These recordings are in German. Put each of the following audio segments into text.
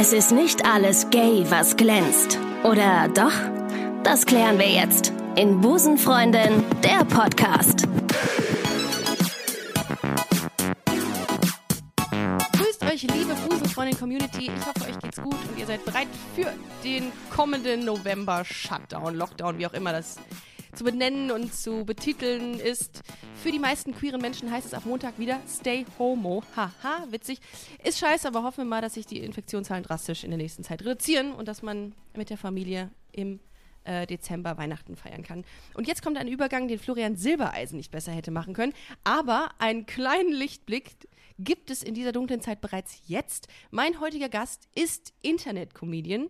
Es ist nicht alles gay, was glänzt. Oder doch? Das klären wir jetzt in Busenfreundin, der Podcast. Grüßt euch, liebe Busenfreundin-Community. Ich hoffe, euch geht's gut und ihr seid bereit für den kommenden November-Shutdown, Lockdown, wie auch immer das zu benennen und zu betiteln ist. Für die meisten queeren Menschen heißt es ab Montag wieder Stay Homo. Haha, witzig. Ist scheiße, aber hoffen wir mal, dass sich die Infektionszahlen drastisch in der nächsten Zeit reduzieren und dass man mit der Familie im äh, Dezember Weihnachten feiern kann. Und jetzt kommt ein Übergang, den Florian Silbereisen nicht besser hätte machen können. Aber einen kleinen Lichtblick gibt es in dieser dunklen Zeit bereits jetzt. Mein heutiger Gast ist Internet-Comedian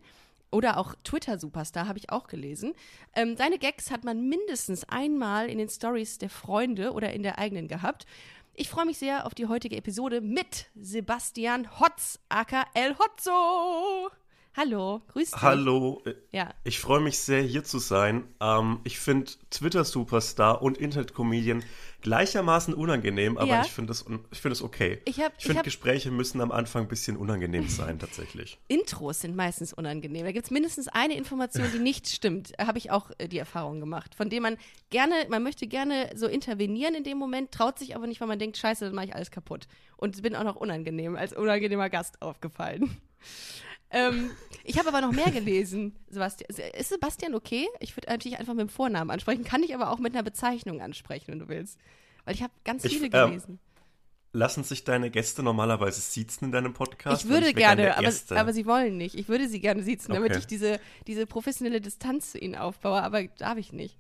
oder auch Twitter-Superstar, habe ich auch gelesen. Ähm, seine Gags hat man mindestens einmal in den Stories der Freunde oder in der eigenen gehabt. Ich freue mich sehr auf die heutige Episode mit Sebastian Hotz, aka El Hotzo. Hallo, grüß dich. Hallo, Ja. ich freue mich sehr, hier zu sein. Ähm, ich finde Twitter-Superstar und Internet-Comedian gleichermaßen unangenehm, aber Ja. ich finde es es okay. Ich hab- ich finde, Gespräche müssen am Anfang ein bisschen unangenehm sein, tatsächlich. Intros sind meistens unangenehm. Da gibt es mindestens eine Information, die nicht stimmt. Habe ich auch äh, die Erfahrung gemacht. Von dem man gerne, man möchte gerne so intervenieren in dem Moment, traut sich aber nicht, weil man denkt, scheiße, dann mache ich alles kaputt. Und bin auch noch unangenehm, als unangenehmer Gast aufgefallen. Ähm, ich habe aber noch mehr gelesen, Sebastian. Ist Sebastian okay? Ich würde natürlich einfach mit dem Vornamen ansprechen, kann ich aber auch mit einer Bezeichnung ansprechen, wenn du willst. Weil ich habe ganz Ich, viele ähm, gelesen. Lassen sich deine Gäste normalerweise siezen in deinem Podcast? Ich würde gern gerne, aber, aber sie wollen nicht. Ich würde sie gerne sitzen, damit Okay. ich diese, diese professionelle Distanz zu ihnen aufbaue, aber darf ich nicht.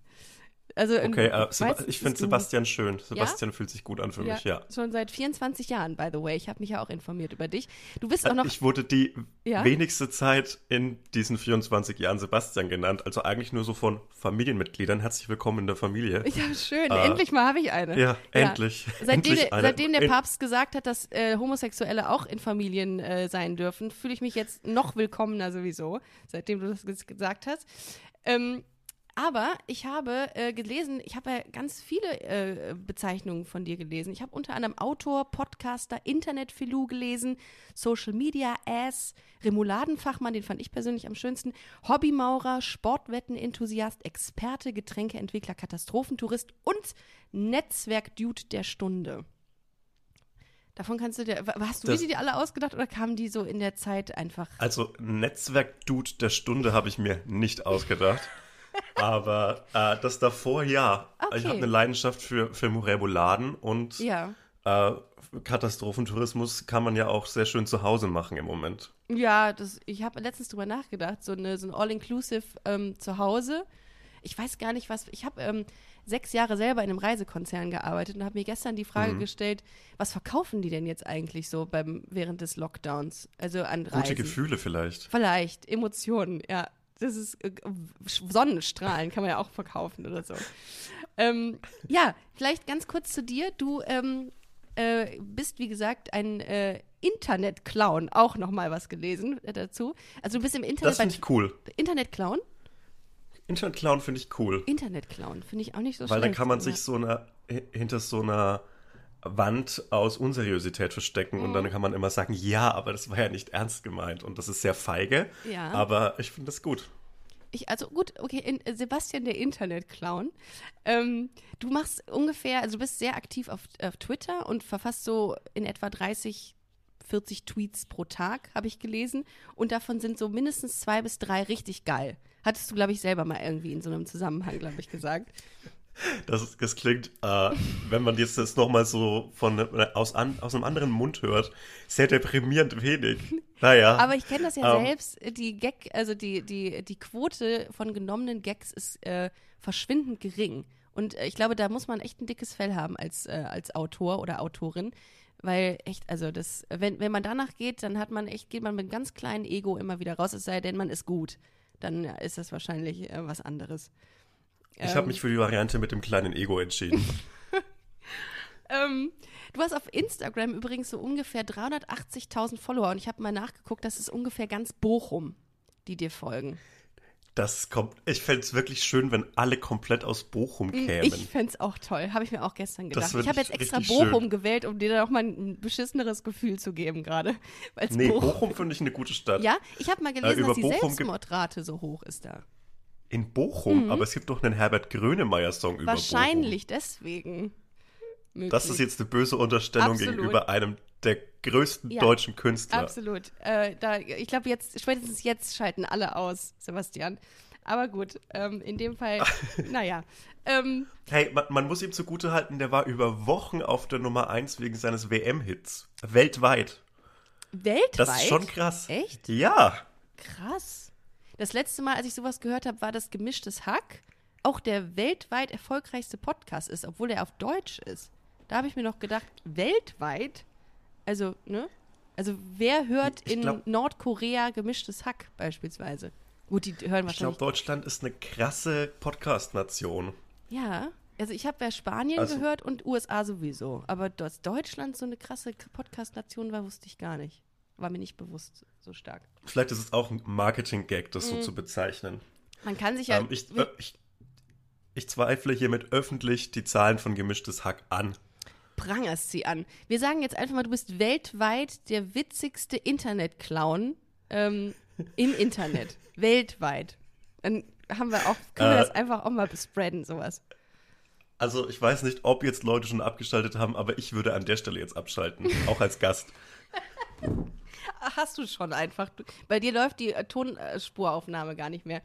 Also, Okay, äh, Seba ich finde Sebastian schön. Sebastian fühlt sich gut an für ja, mich, ja. Schon seit 24 Jahren, by the way. Ich habe mich ja auch informiert über dich. Du bist auch noch. Äh, Ich wurde die Ja? wenigste Zeit in diesen 24 Jahren Sebastian genannt, also eigentlich nur so von Familienmitgliedern. Herzlich willkommen in der Familie. ja, schön. äh, Endlich mal habe ich eine. Ja, endlich. Seitdem, Endlich der, eine. seitdem der Papst gesagt hat, dass äh, Homosexuelle auch in Familien äh, sein dürfen, fühle ich mich jetzt noch willkommener sowieso, seitdem du das ges- gesagt hast. Ähm, aber ich habe äh, gelesen, ich habe ja ganz viele äh, Bezeichnungen von dir gelesen. Ich habe unter anderem Autor, Podcaster, Internetphilou gelesen, Social Media Ass, Remouladenfachmann, den fand ich persönlich am schönsten, Hobbymaurer, Sportwettenenthusiast, Experte, Getränkeentwickler, Katastrophentourist und Netzwerkdude der Stunde. Davon kannst du dir, hast du Das- die alle ausgedacht oder kamen die so in der Zeit einfach? Also Netzwerk-Dude der Stunde habe ich mir nicht ausgedacht. Aber äh, das davor ja. Ich Okay. habe eine Leidenschaft für, für Reboladen und Ja. äh, Katastrophentourismus kann man ja auch sehr schön zu Hause machen im Moment. Ja, das, ich habe letztens drüber nachgedacht, so, eine, so ein All-Inclusive ähm, zu Hause. Ich weiß gar nicht, was. Ich habe ähm, sechs Jahre selber in einem Reisekonzern gearbeitet und habe mir gestern die Frage Mhm. gestellt, was verkaufen die denn jetzt eigentlich so beim, während des Lockdowns? Also an Reisen. Gute Gefühle vielleicht. Vielleicht, Emotionen, ja. Das ist äh, Sonnenstrahlen kann man ja auch verkaufen oder so. Ähm, ja, vielleicht ganz kurz zu dir. Du ähm, äh, bist, wie gesagt, ein äh, Internet-Clown. Auch noch mal was gelesen äh, dazu. Also du bist im Internet Das finde ich cool. Internet-Clown? Internet-Clown finde ich cool. Internet-Clown finde ich auch nicht so Weil dann schlecht. kann man sich so eine, hinter so einer Wand aus Unseriosität verstecken und Mhm. dann kann man immer sagen, ja, aber das war ja nicht ernst gemeint und das ist sehr feige, Ja. aber ich finde das gut. Ich, also gut, okay, in, äh, Sebastian der Internet-Clown. Ähm, du machst ungefähr, also du bist sehr aktiv auf, auf Twitter und verfasst so in etwa 30, 40 Tweets pro Tag, habe ich gelesen. Und davon sind so mindestens zwei bis drei richtig geil. Hattest du, glaube ich, selber mal irgendwie in so einem Zusammenhang, glaube ich, gesagt. Das, das klingt, äh, wenn man jetzt das nochmal so von, aus, an, aus einem anderen Mund hört, sehr deprimierend wenig. Naja. Aber ich kenne das ja Ähm. selbst. Die Gag, also die, die, die Quote von genommenen Gags ist äh, verschwindend gering. Und äh, ich glaube, da muss man echt ein dickes Fell haben als, äh, als Autor oder Autorin. Weil echt, also das, wenn, wenn man danach geht, dann hat man echt, geht man mit einem ganz kleinen Ego immer wieder raus, es sei denn, man ist gut. Dann ist das wahrscheinlich äh, was anderes. Ich habe mich für die Variante mit dem kleinen Ego entschieden. Ähm, du hast auf Instagram übrigens so ungefähr 380.000 Follower und ich habe mal nachgeguckt, das ist ungefähr ganz Bochum, die dir folgen. Das kommt. Ich fände es wirklich schön, wenn alle komplett aus Bochum kämen. Ich fände es auch toll. Habe ich mir auch gestern gedacht. Ich habe jetzt extra Bochum schön. gewählt, um dir da noch mal ein beschisseneres Gefühl zu geben gerade. Nee, Bochum- Bochum finde ich eine gute Stadt. Ja, ich habe mal gelesen, über dass die Bochum Selbstmordrate so hoch ist da. In Bochum, aber es gibt doch einen Herbert Grönemeyer-Song über Mhm. Wahrscheinlich deswegen. Bochum. Das ist jetzt eine böse Unterstellung Absolut. gegenüber einem der größten Ja, deutschen Künstler. Absolut. Äh, da, ich glaube, jetzt, spätestens jetzt schalten alle aus, Sebastian. Aber gut, ähm, in dem Fall, naja. Ähm, Hey, man, man muss ihm zugutehalten, der war über Wochen auf der Nummer 1 wegen seines WM-Hits. Weltweit. weltweit? Das ist schon krass. Echt? Ja. Krass. Das letzte Mal, als ich sowas gehört habe, war das Gemischtes Hack. Auch der weltweit erfolgreichste Podcast ist, obwohl er auf Deutsch ist. Da habe ich mir noch gedacht, weltweit? Also, ne? Also, wer hört Ich in glaub- Nordkorea gemischtes Hack beispielsweise? Gut, die hören Ich glaube, wahrscheinlich. Deutschland ist eine krasse Podcast-Nation. Ja, also ich habe ja Spanien Also- gehört und USA sowieso. Aber dass Deutschland so eine krasse Podcast-Nation war, wusste ich gar nicht. War mir nicht bewusst so stark. Vielleicht ist es auch ein Marketing-Gag, das Mhm. so zu bezeichnen. Man kann sich ja. Ähm, ich, äh, ich, ich zweifle hiermit öffentlich die Zahlen von Gemischtes Hack an. prangerst sie an. Wir sagen jetzt einfach mal, du bist weltweit der witzigste Internet-Clown ähm, im Internet. weltweit. Dann haben wir auch, können wir Äh. das einfach auch mal bespreaden, sowas. Also ich weiß nicht, ob jetzt Leute schon abgeschaltet haben, aber ich würde an der Stelle jetzt abschalten, auch als Gast. Hast du schon einfach. Bei dir läuft die Tonspuraufnahme gar nicht mehr.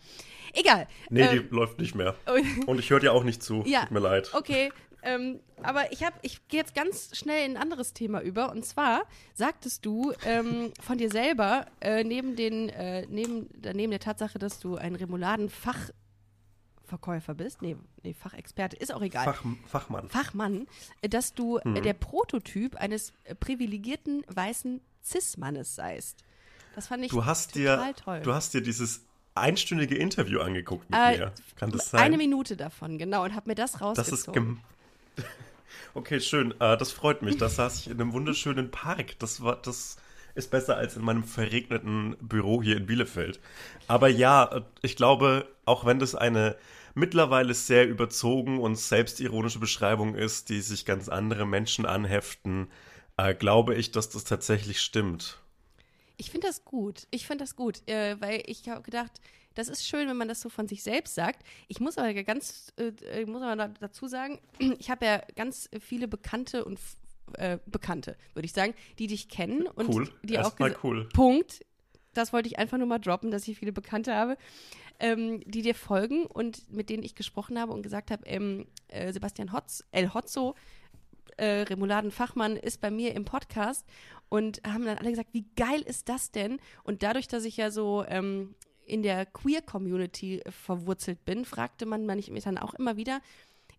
Egal. Nee, Ähm, die läuft nicht mehr. Und ich höre dir auch nicht zu. Ja, Tut mir leid. Okay, ähm, aber ich ich gehe jetzt ganz schnell in ein anderes Thema über. Und zwar sagtest du ähm, von dir selber äh, neben den, äh, neben, neben der Tatsache, dass du ein Remouladen-Fachverkäufer bist, nee, nee, Fachexperte, ist auch egal. Fach, Fachmann. Fachmann, dass du Mhm. der Prototyp eines privilegierten weißen Cis-Mannes seist. Das fand ich Du hast total dir, toll. du hast dir dieses einstündige Interview angeguckt mit Äh, mir. Kann das sein? Eine Minute davon, genau, und habe mir das das rausgezogen. Okay, schön. Äh, das freut mich. Da saß ich in einem wunderschönen Park. Das war, das ist besser als in meinem verregneten Büro hier in Bielefeld. Aber ja, äh, ich glaube, auch wenn das eine mittlerweile sehr überzogen und selbstironische Beschreibung ist, die sich ganz andere Menschen anheften, äh, glaube ich, dass das tatsächlich stimmt. Ich finde das gut. Ich finde das gut, äh, weil ich habe gedacht, das ist schön, wenn man das so von sich selbst sagt. Ich muss aber ganz, äh, ich muss aber da- dazu sagen, ich habe ja ganz viele Bekannte und äh, Bekannte, würde ich sagen, die dich kennen und Cool. die auch Erstmal gesa- cool. Punkt. Das wollte ich einfach nur mal droppen, dass ich viele Bekannte habe, ähm, die dir folgen und mit denen ich gesprochen habe und gesagt habe, ähm, äh, Sebastian Hotz, El Hotzo, äh, Remouladen-Fachmann ist bei mir im Podcast und haben dann alle gesagt, wie geil ist das denn? Und dadurch, dass ich ja so ähm, in der Queer-Community verwurzelt bin, fragte man mich dann auch immer wieder,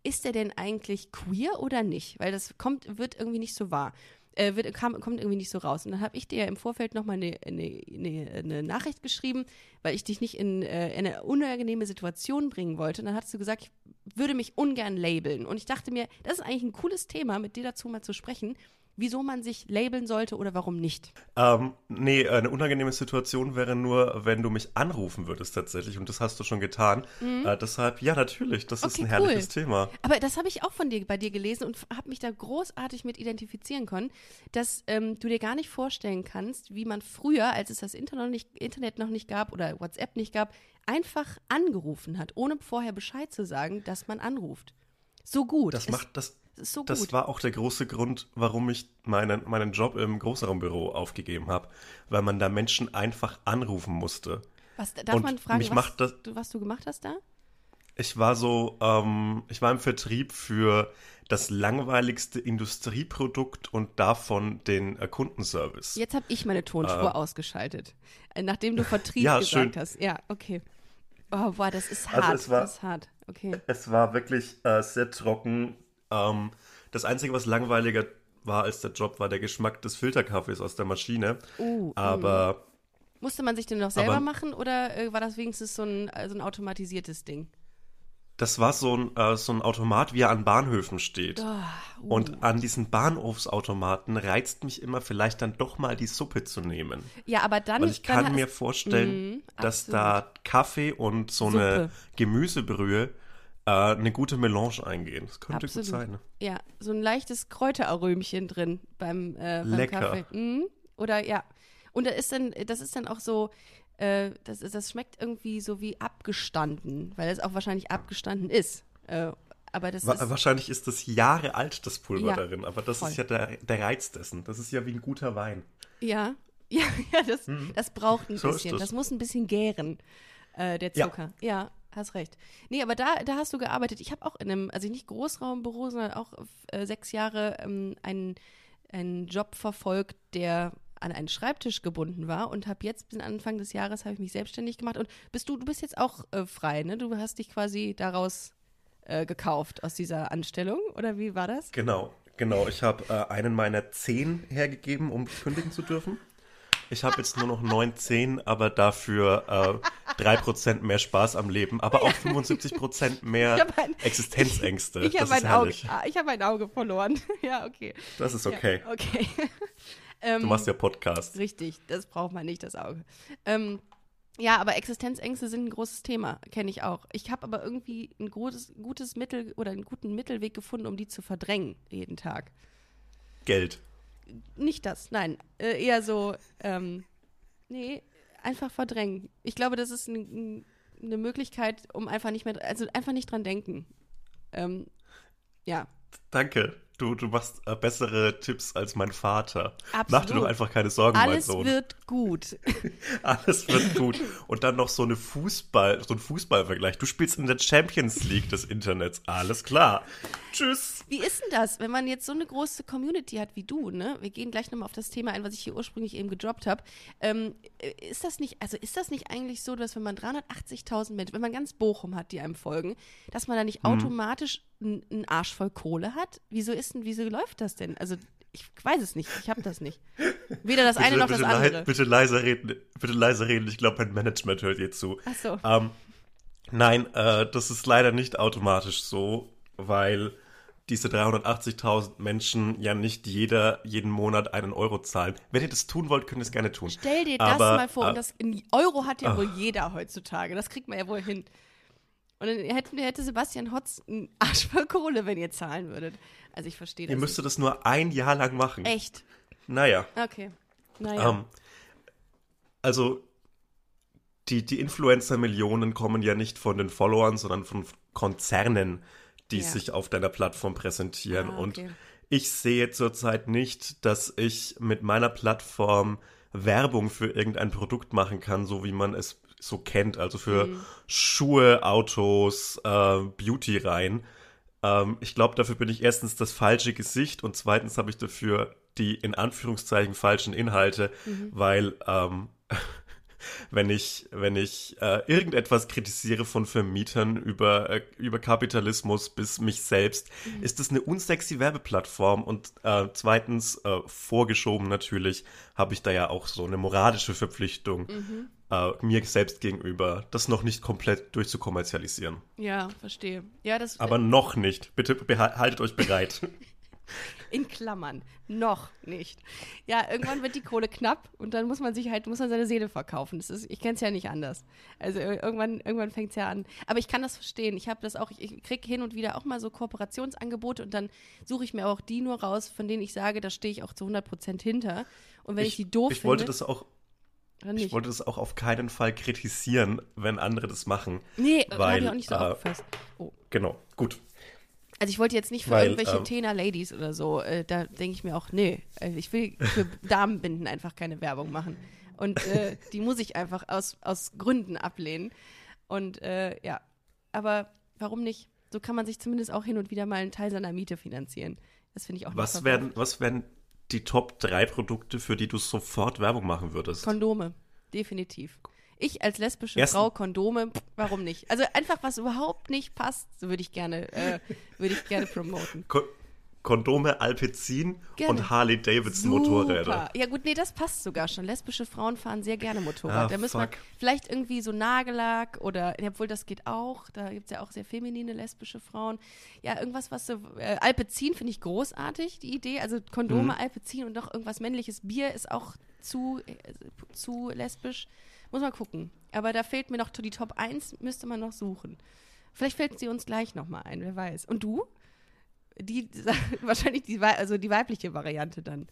ist er denn eigentlich queer oder nicht? Weil das kommt, wird irgendwie nicht so wahr. Äh, wird, kam, kommt irgendwie nicht so raus. Und dann habe ich dir ja im Vorfeld nochmal eine, eine, eine, eine Nachricht geschrieben, weil ich dich nicht in äh, eine unangenehme Situation bringen wollte. Und dann hast du gesagt, ich würde mich ungern labeln. Und ich dachte mir, das ist eigentlich ein cooles Thema, mit dir dazu mal zu sprechen, wieso man sich labeln sollte oder warum nicht. Ähm, nee, eine unangenehme Situation wäre nur, wenn du mich anrufen würdest tatsächlich. Und das hast du schon getan. Äh, deshalb, ja, natürlich, das ist Mhm. Okay, ein cool. herrliches Thema. Aber das habe ich auch von dir bei dir gelesen und habe mich da großartig mit identifizieren können, dass ähm, du dir gar nicht vorstellen kannst, wie man früher, als es das Internet noch, nicht, Internet noch nicht gab oder WhatsApp nicht gab, einfach angerufen hat, ohne vorher Bescheid zu sagen, dass man anruft. So gut. Das macht das. Es ist so Das gut. war auch der große Grund, warum ich meinen, meinen Job im Großraumbüro aufgegeben habe, weil man da Menschen einfach anrufen musste. was, darf und man fragen, was, das- du, was du gemacht hast da? Ich war so, ähm, ich war im Vertrieb für das langweiligste Industrieprodukt und davon den äh, Kundenservice. Jetzt habe ich meine Tonspur ausgeschaltet, äh, nachdem du Vertrieb Ja, gesagt schön. hast. Ja, okay. Oh, boah, das ist Also hart. es war- das ist hart. Okay. Es war wirklich äh, sehr trocken. Ähm, das Einzige, was langweiliger war als der Job, war der Geschmack des Filterkaffees aus der Maschine. Uh, Aber Musste man sich den noch selber Aber- machen oder äh, war das wenigstens so ein, äh, so ein automatisiertes Ding? Das war so ein, äh, so ein Automat, wie er an Bahnhöfen steht. uh. Und an diesen Bahnhofsautomaten reizt mich immer vielleicht dann doch mal die Suppe zu nehmen. ja, aber dann. Weil ich dann kann mir vorstellen, Mhm, dass da Kaffee und so eine Suppe. Gemüsebrühe äh, eine gute Melange eingehen. Das könnte Absolut. gut sein. ne? Ja, so ein leichtes Kräuterarömchen drin beim, äh, beim Lecker. Kaffee. Mhm. Oder ja. Und da ist dann, das ist dann auch so, äh, das, das schmeckt irgendwie so wie abgestanden, weil es auch wahrscheinlich abgestanden ist. Äh, aber das Wa ist. wahrscheinlich ist das Jahre alt, das Pulver Ja, darin, aber das voll. ist ja der, der Reiz dessen. Das ist ja wie ein guter Wein. Ja, ja, ja das, das braucht ein. So bisschen. das. Das. muss ein bisschen gären, äh, der Ja. Zucker. Ja. Hast recht. Nee, aber da, da hast du gearbeitet. Ich habe auch in einem, also nicht Großraumbüro, sondern auch äh, sechs Jahre ähm, einen, einen Job verfolgt, der an einen Schreibtisch gebunden war und habe jetzt bis Anfang des Jahres habe ich mich selbstständig gemacht und bist du du bist jetzt auch äh, frei, ne? Du hast dich quasi daraus äh, gekauft aus dieser Anstellung oder wie war das? Genau, genau. Ich habe äh, einen meiner zehn hergegeben, um kündigen zu dürfen. Ich habe jetzt nur noch neun Zehen, aber dafür äh, 3% mehr Spaß am Leben, aber auch 75% Ich mehr hab ein- Existenzängste. Ich das habe ist ein Auge, herrlich. ah, ich habe ein Auge verloren. ja, okay. Das ist okay. Ja, okay. Du machst ja Podcast. Richtig, das braucht man nicht, das Auge. Ähm, ja, aber Existenzängste sind ein großes Thema, kenne ich auch. Ich habe aber irgendwie ein gutes, gutes Mittel oder einen guten Mittelweg gefunden, um die zu verdrängen jeden Tag. Geld. Nicht das, nein. Äh, eher so, ähm, nee, einfach verdrängen. Ich glaube, das ist ein, ein, eine Möglichkeit, um einfach nicht mehr, also einfach nicht dran denken. Ähm, ja, Danke. Du, du machst äh, bessere Tipps als mein Vater. Mach dir Absolut. doch einfach keine Sorgen, alles mein Sohn. wird gut. Alles wird gut. Und dann noch so eine Fußball, so ein Fußballvergleich. Du spielst in der Champions League des Internets. Alles klar. Tschüss. Wie ist denn das, wenn man jetzt so eine große Community hat wie du, ne? Wir gehen gleich nochmal auf das Thema ein, was ich hier ursprünglich eben gedroppt habe. Ähm, äh, ist das nicht, also ist das nicht eigentlich so, dass wenn man 380.000 Menschen, wenn man ganz Bochum hat, die einem folgen, dass man da nicht automatisch n- einen Arsch voll Kohle hat? Wieso ist denn, wieso läuft das denn? Also ich weiß es nicht, ich habe das nicht. Weder das eine noch das bitte, andere. bitte leiser reden. Bitte leiser reden. Ich glaube, mein Management hört dir zu. Ach so. Ähm, nein, äh, das ist leider nicht automatisch so, weil diese 380.000 Menschen ja nicht jeder jeden Monat einen Euro zahlen. Wenn ihr das tun wollt, könnt ihr es gerne tun. Stell dir das Aber, mal vor, äh, und das in Euro hat ja wohl jeder heutzutage. Das kriegt man ja wohl hin. Und dann hätte, hätte Sebastian Hotz einen Arsch voll Kohle, wenn ihr zahlen würdet. Also ich verstehe das. Ihr müsstet das nur ein Jahr lang machen. Echt? Naja. Okay. Naja. Ähm, also die, die Influencer-Millionen kommen ja nicht von den Followern, sondern von Konzernen, die Ja. sich auf deiner Plattform präsentieren. Ah, Und okay. ich sehe zurzeit nicht, dass ich mit meiner Plattform Werbung für irgendein Produkt machen kann, so wie man es so kennt. Also für Mhm. Schuhe, Autos, äh, Beauty-Reihen. Ähm, ich glaube, dafür bin ich erstens das falsche Gesicht und zweitens habe ich dafür die in Anführungszeichen falschen Inhalte, Mhm. weil ähm, wenn ich, wenn ich äh, irgendetwas kritisiere von Vermietern über, äh, über Kapitalismus bis mich selbst, Mhm. ist es eine unsexy Werbeplattform und äh, zweitens, äh, vorgeschoben natürlich, habe ich da ja auch so eine moralische Verpflichtung Mhm. Äh, mir selbst gegenüber, das noch nicht komplett durchzukommerzialisieren. Ja, verstehe. Ja, das Aber noch nicht. Bitte haltet euch bereit. in Klammern. Noch nicht. Ja, irgendwann wird die Kohle knapp und dann muss man sich halt, muss man seine Seele verkaufen. Das ist, ich kenne es ja nicht anders. Also ir- irgendwann, irgendwann fängt es ja an. Aber ich kann das verstehen. Ich habe das auch, ich, ich kriege hin und wieder auch mal so Kooperationsangebote und dann suche ich mir auch die nur raus, von denen ich sage, da stehe ich auch zu 100% hinter. Und wenn ich, die doof ich wollte finde, das auch dann Ich nicht. wollte das auch auf keinen Fall kritisieren, wenn andere das machen. nee, weil, ich auch nicht so äh, aufgefasst. Oh. Genau, gut. Also ich wollte jetzt nicht für Weil, irgendwelche ähm, Tena-Ladies oder so, äh, da denke ich mir auch, nee, äh, ich will für Damenbinden einfach keine Werbung machen. Und äh, die muss ich einfach aus, aus Gründen ablehnen. Und äh, ja, aber warum nicht? So kann man sich zumindest auch hin und wieder mal einen Teil seiner Miete finanzieren. Das finde ich auch nicht Was wären, was wären die Top 3 Produkte, für die du sofort Werbung machen würdest? Kondome, definitiv. Ich als lesbische Ersten- Frau Kondome, warum nicht? Also einfach was überhaupt nicht passt, so würde ich gerne, äh, würde ich gerne promoten. Ko Kondome, Alpecin Gerne. und Harley Davidson Super. Motorräder. Ja gut, nee, das passt sogar schon. Lesbische Frauen fahren sehr gerne Motorrad. Ah, da müssen wir vielleicht irgendwie so Nagellack oder, ja, obwohl das geht auch, da gibt es ja auch sehr feminine lesbische Frauen. Ja, irgendwas, was so, äh, Alpecin finde ich großartig, die Idee. Also Kondome, Mhm. Alpecin und noch irgendwas männliches. Bier ist auch zu, äh, zu lesbisch. Muss man gucken. Aber da fehlt mir noch die Top 1, müsste man noch suchen. Vielleicht fällt sie uns gleich nochmal ein, wer weiß. Und du? Die, wahrscheinlich die, also die weibliche Variante dann.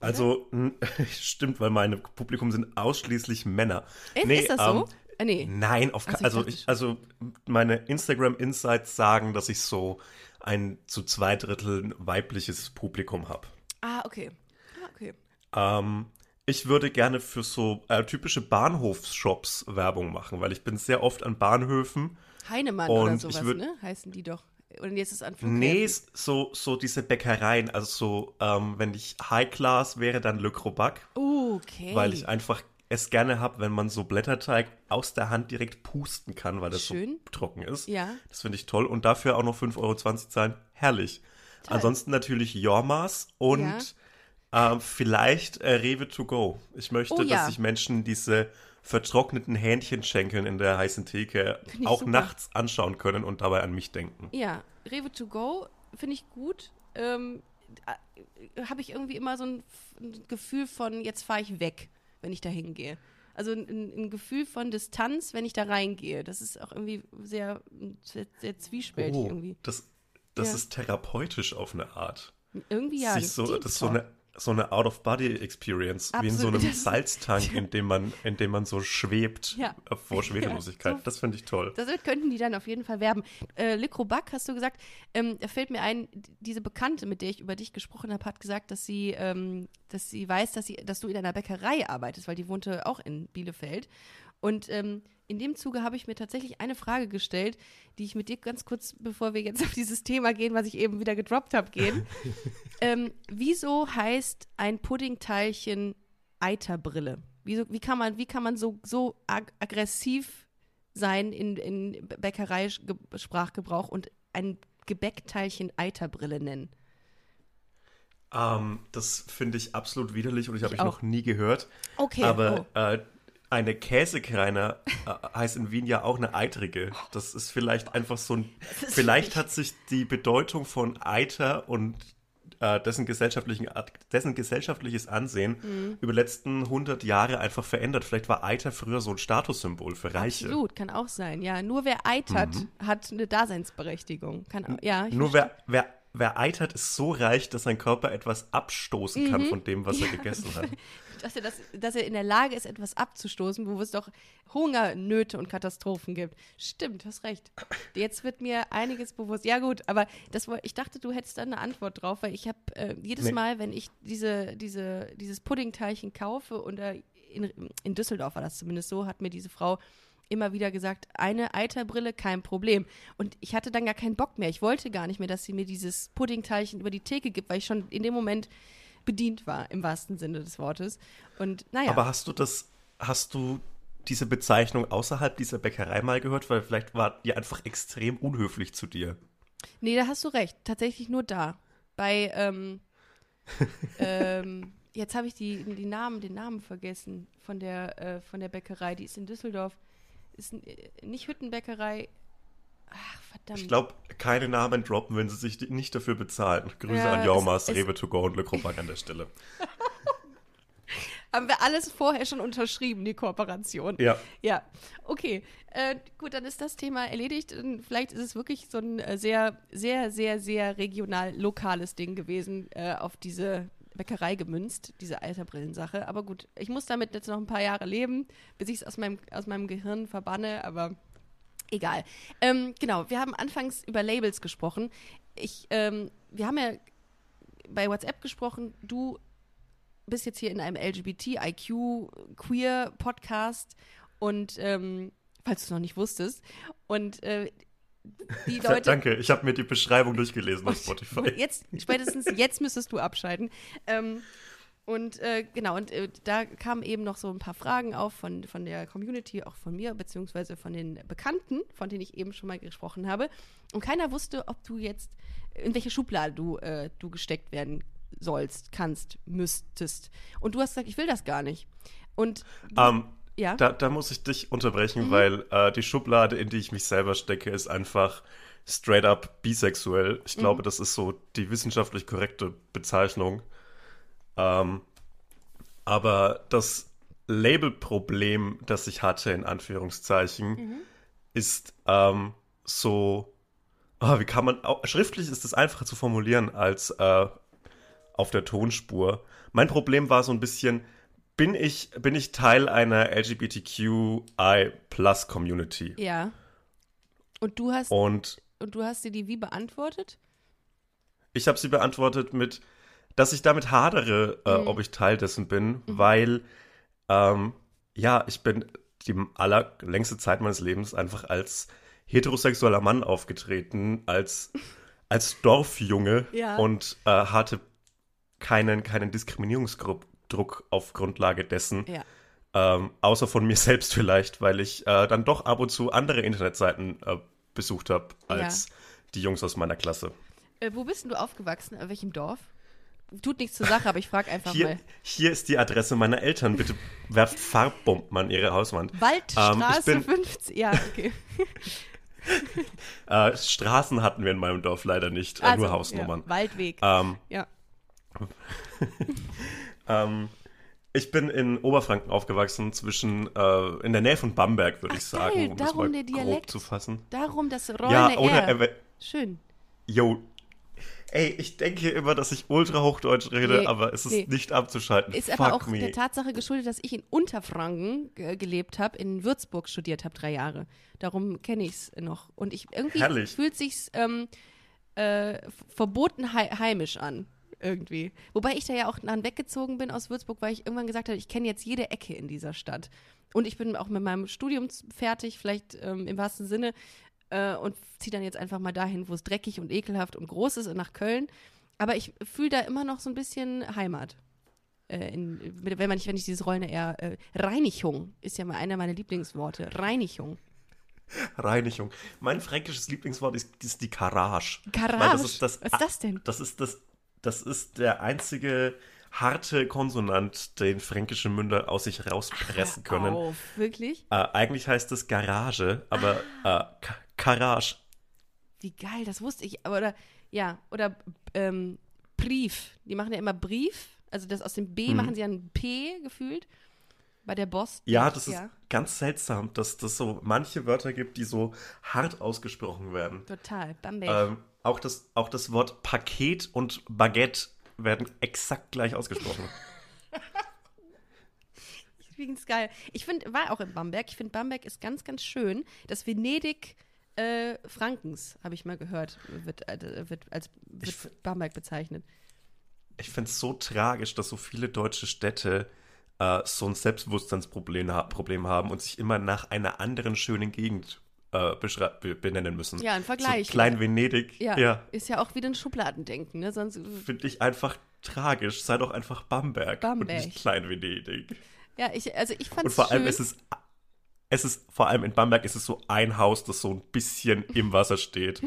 Also, n- stimmt, weil meine Publikum sind ausschließlich Männer. Ist, ist das so? ähm, Äh, nee. Nein, auf, also, dachte ich, schon. also meine Instagram Insights sagen, dass ich so ein zu zwei Drittel weibliches Publikum habe. Ah, okay. Ah, okay. Ähm, ich würde gerne für so äh, typische Bahnhofsshops Werbung machen, weil ich bin sehr oft an Bahnhöfen. Heinemann Und oder ich sowas, würd- ne? Heißen die doch. Oder jetzt ist es an Flughäfen. Nee, so, so diese Bäckereien, also so, ähm, wenn ich High Class wäre, dann Le Crobac, Okay. weil ich einfach es gerne habe, wenn man so Blätterteig aus der Hand direkt pusten kann, weil das Schön. so trocken ist. Ja. Das finde ich toll. Und dafür auch noch 5,20 Euro zahlen. Herrlich. Ansonsten natürlich Jormas und ähm, vielleicht äh, Rewe to go. Ich möchte, Oh ja. dass sich Menschen diese vertrockneten Hähnchenschenkeln in der heißen Theke auch super. nachts anschauen können und dabei an mich denken. Ja, Rewe to go finde ich gut. Ähm, Habe ich irgendwie immer so ein, ein Gefühl von, jetzt fahre ich weg, wenn ich da hingehe. Also ein, ein Gefühl von Distanz, wenn ich da reingehe. Das ist auch irgendwie sehr, sehr, sehr zwiespältig Oh, irgendwie. das, das Ja. ist therapeutisch auf eine Art. Irgendwie ja. Sich so, das ist so eine, so eine Out-of-Body-Experience, wie in so einem Das- Salztank, in dem man, in dem man so schwebt Ja. vor Schwerelosigkeit. Ja, so- Das finde ich toll. Damit könnten die dann auf jeden Fall werben. Äh, Back, hast du gesagt, ähm, da fällt mir ein, diese Bekannte, mit der ich über dich gesprochen habe, hat gesagt, dass sie, ähm, dass sie weiß, dass, sie, dass du in einer Bäckerei arbeitest, weil die wohnte auch in Bielefeld. Und ähm, in dem Zuge habe ich mir tatsächlich eine Frage gestellt, die ich mit dir ganz kurz, bevor wir jetzt auf dieses Thema gehen, was ich eben wieder gedroppt habe, gehen. ähm, wieso heißt ein Puddingteilchen Eiterbrille? Wieso, wie kann man, wie kann man so, so ag aggressiv sein in, in Bäckerei-Sprachgebrauch und ein Gebäckteilchen Eiterbrille nennen? Ähm, das finde ich absolut widerlich und ich habe Ich ich noch nie gehört. Okay, Aber oh. äh, eine Käsekreiner äh, heißt in Wien ja auch eine Eitrige. Das ist vielleicht einfach so ein. Vielleicht hat sich die Bedeutung von Eiter und äh, dessen, gesellschaftlichen, dessen gesellschaftliches Ansehen Mhm. über die letzten 100 Jahre einfach verändert. Vielleicht war Eiter früher so ein Statussymbol für Reiche. Absolut, kann auch sein. Ja, nur wer eitert, hat eine Daseinsberechtigung. Kann auch, ja, Mhm. Nur wer, wer, wer eitert, ist so reich, dass sein Körper etwas abstoßen kann von dem, was er gegessen hat. dass er, das, dass er in der Lage ist, etwas abzustoßen, wo es doch Hungernöte und Katastrophen gibt. Stimmt, hast recht. Jetzt wird mir einiges bewusst. Ja gut, aber das, ich dachte, du hättest da eine Antwort drauf, weil ich habe äh, jedes Nee. Mal, wenn ich diese, diese, dieses Puddingteilchen kaufe, und in, in Düsseldorf war das zumindest so, hat mir diese Frau immer wieder gesagt, eine Eiterbrille, kein Problem. Und ich hatte dann gar keinen Bock mehr. Ich wollte gar nicht mehr, dass sie mir dieses Puddingteilchen über die Theke gibt, weil ich schon in dem Moment bedient war, im wahrsten Sinne des Wortes. Und naja, Aber hast du das, hast du diese Bezeichnung außerhalb dieser Bäckerei mal gehört? Weil vielleicht war die einfach extrem unhöflich zu dir. nee, da hast du recht. Tatsächlich nur da. Bei, ähm, ähm, jetzt habe ich die, die Namen, den Namen vergessen von der, äh, von der Bäckerei. Die ist in Düsseldorf. Ist äh, nicht Hüttenbäckerei. Ach, verdammt. Ich glaube, keine Namen droppen, wenn sie sich nicht dafür bezahlen. Grüße Ja, an Jormas, Rewe to go und Le Crobac an der Stelle. Haben wir alles vorher schon unterschrieben, die Kooperation. Ja. Ja, okay. Äh, gut, dann ist das Thema erledigt. Und Vielleicht ist es wirklich so ein äh, sehr, sehr, sehr, sehr regional lokales Ding gewesen, äh, auf diese Bäckerei gemünzt, diese Alterbrillensache. Aber gut, ich muss damit jetzt noch ein paar Jahre leben, bis ich es aus meinem, aus meinem Gehirn verbanne, aber egal. Ähm, genau, wir haben anfangs über Labels gesprochen. Ich, ähm, wir haben ja bei WhatsApp gesprochen, du bist jetzt hier in einem LGBTIQ-Queer-Podcast und ähm, falls du es noch nicht wusstest. Und äh, die Leute. Danke, ich habe mir die Beschreibung durchgelesen auf Und Spotify. Jetzt, spätestens jetzt müsstest du abschalten. Ähm, Und äh, genau, und äh, da kamen eben noch so ein paar Fragen auf von, von der Community, auch von mir, beziehungsweise von den Bekannten, von denen ich eben schon mal gesprochen habe. Und keiner wusste, ob du jetzt, in welche Schublade du, äh, du gesteckt werden sollst, kannst, müsstest. Und du hast gesagt, ich will das gar nicht. Und Ähm, ja, da, da muss ich dich unterbrechen, Mhm. weil äh, die Schublade, in die ich mich selber stecke, ist einfach straight up bisexuell. Ich Mhm. glaube, das ist so die wissenschaftlich korrekte Bezeichnung. Ähm, aber das Labelproblem, das ich hatte, in Anführungszeichen, Mhm. ist ähm, so, ah, wie kann man, auch, schriftlich ist es einfacher zu formulieren als äh, auf der Tonspur. Mein Problem war so ein bisschen, bin ich, bin ich Teil einer LGBTQI-Plus-Community? ja. Und du hast, Und und du hast dir die wie beantwortet? ich habe sie beantwortet mit, dass ich damit hadere, äh, ob ich Teil dessen bin, weil, ähm, ja, ich bin die allerlängste Zeit meines Lebens einfach als heterosexueller Mann aufgetreten, als, als Dorfjunge Ja. und äh, hatte keinen, keinen Diskriminierungsdruck auf Grundlage dessen. Ja. Ähm, außer von mir selbst vielleicht, weil ich äh, dann doch ab und zu andere Internetseiten äh, besucht habe als die Jungs aus meiner Klasse. Äh, wo bist denn du aufgewachsen? In welchem Dorf? Tut nichts zur Sache, aber ich frage einfach Hier, mal. hier ist die Adresse meiner Eltern. Bitte werft Farbbomben an ihre Hauswand. Waldstraße Ähm, ich bin- 50. Ja, okay. Äh, Straßen hatten wir in meinem Dorf leider nicht, äh, Also, nur Hausnummern. Ja, Waldweg. Ähm, ja. Ähm, ich bin in Oberfranken aufgewachsen, zwischen äh, in der Nähe von Bamberg, würde ich Ach, geil, sagen, um das darum mal der grob Dialekt. zu fassen. Darum das rollende Ja, oder R. Schön. Yo. Ey, ich denke immer, dass ich ultra Hochdeutsch rede, Nee, aber es ist nee. nicht abzuschalten. Ist Fuck aber auch me. der Tatsache geschuldet, dass ich in Unterfranken ge gelebt habe, in Würzburg studiert habe, drei Jahre. Darum kenne ich es noch. Und ich irgendwie Herrlich. fühlt sich's ähm, äh, verboten hei heimisch an. Irgendwie. Wobei ich da ja auch dann weggezogen bin aus Würzburg, weil ich irgendwann gesagt habe, ich kenne jetzt jede Ecke in dieser Stadt. Und ich bin auch mit meinem Studium fertig, vielleicht ähm, im wahrsten Sinne, äh, und ziehe dann jetzt einfach mal dahin, wo es dreckig und ekelhaft und groß ist, nach Köln. Aber ich fühle da immer noch so ein bisschen Heimat. Äh, in, wenn, man wenn ich dieses rollende R. Äh, Reinigung ist ja mal einer meiner Lieblingsworte. Reinigung. Reinigung. Mein fränkisches Lieblingswort ist, ist die Garage. Garage? Weil das ist das, Was ist das denn? Das ist, das, das ist der einzige harte Konsonant, den fränkische Münder aus sich rauspressen können. Auf, wirklich? Äh, eigentlich heißt es Garage, aber äh, Ka- Garage. Wie geil, das wusste ich. Aber oder, ja, oder ähm, Brief. Die machen ja immer Brief. Also das aus dem B machen sie ein P gefühlt. Bei der Boss. Mhm. Ja, das ist ganz seltsam, dass das so manche Wörter gibt, die so hart ausgesprochen werden. Total. Bamberg. Ähm, auch, das, auch das Wort Paket und Baguette werden exakt gleich ausgesprochen. Übrigens geil. Ich finde, war auch in Bamberg. Ich finde, Bamberg ist ganz, ganz schön. Das Venedig äh, Frankens, habe ich mal gehört, wird, äh, wird als wird Ich f- Bamberg bezeichnet. Ich finde es so tragisch, dass so viele deutsche Städte äh, so ein Selbstbewusstseinsproblem ha haben und sich immer nach einer anderen schönen Gegend äh, benennen müssen. Ja, ein Vergleich, So Klein ne? Venedig. Ja, Ja. ist ja auch wieder ein Schubladendenken, ne? Sonst, Finde ich einfach tragisch. Sei doch einfach Bamberg, und Bamberg. nicht Klein Venedig. ja, ich, also ich fand Und vor allem ist es, es ist, vor allem in Bamberg ist es so ein Haus, das so ein bisschen im Wasser steht.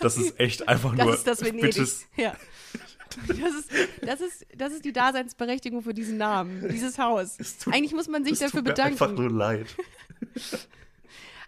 Das ist echt einfach das nur. ist das Venedig. Bitte, Ja. Das ist, das, ist, das ist die Daseinsberechtigung für diesen Namen, dieses Haus. Es tut- Eigentlich muss man sich es dafür tut mir einfach bedanken. nur leid.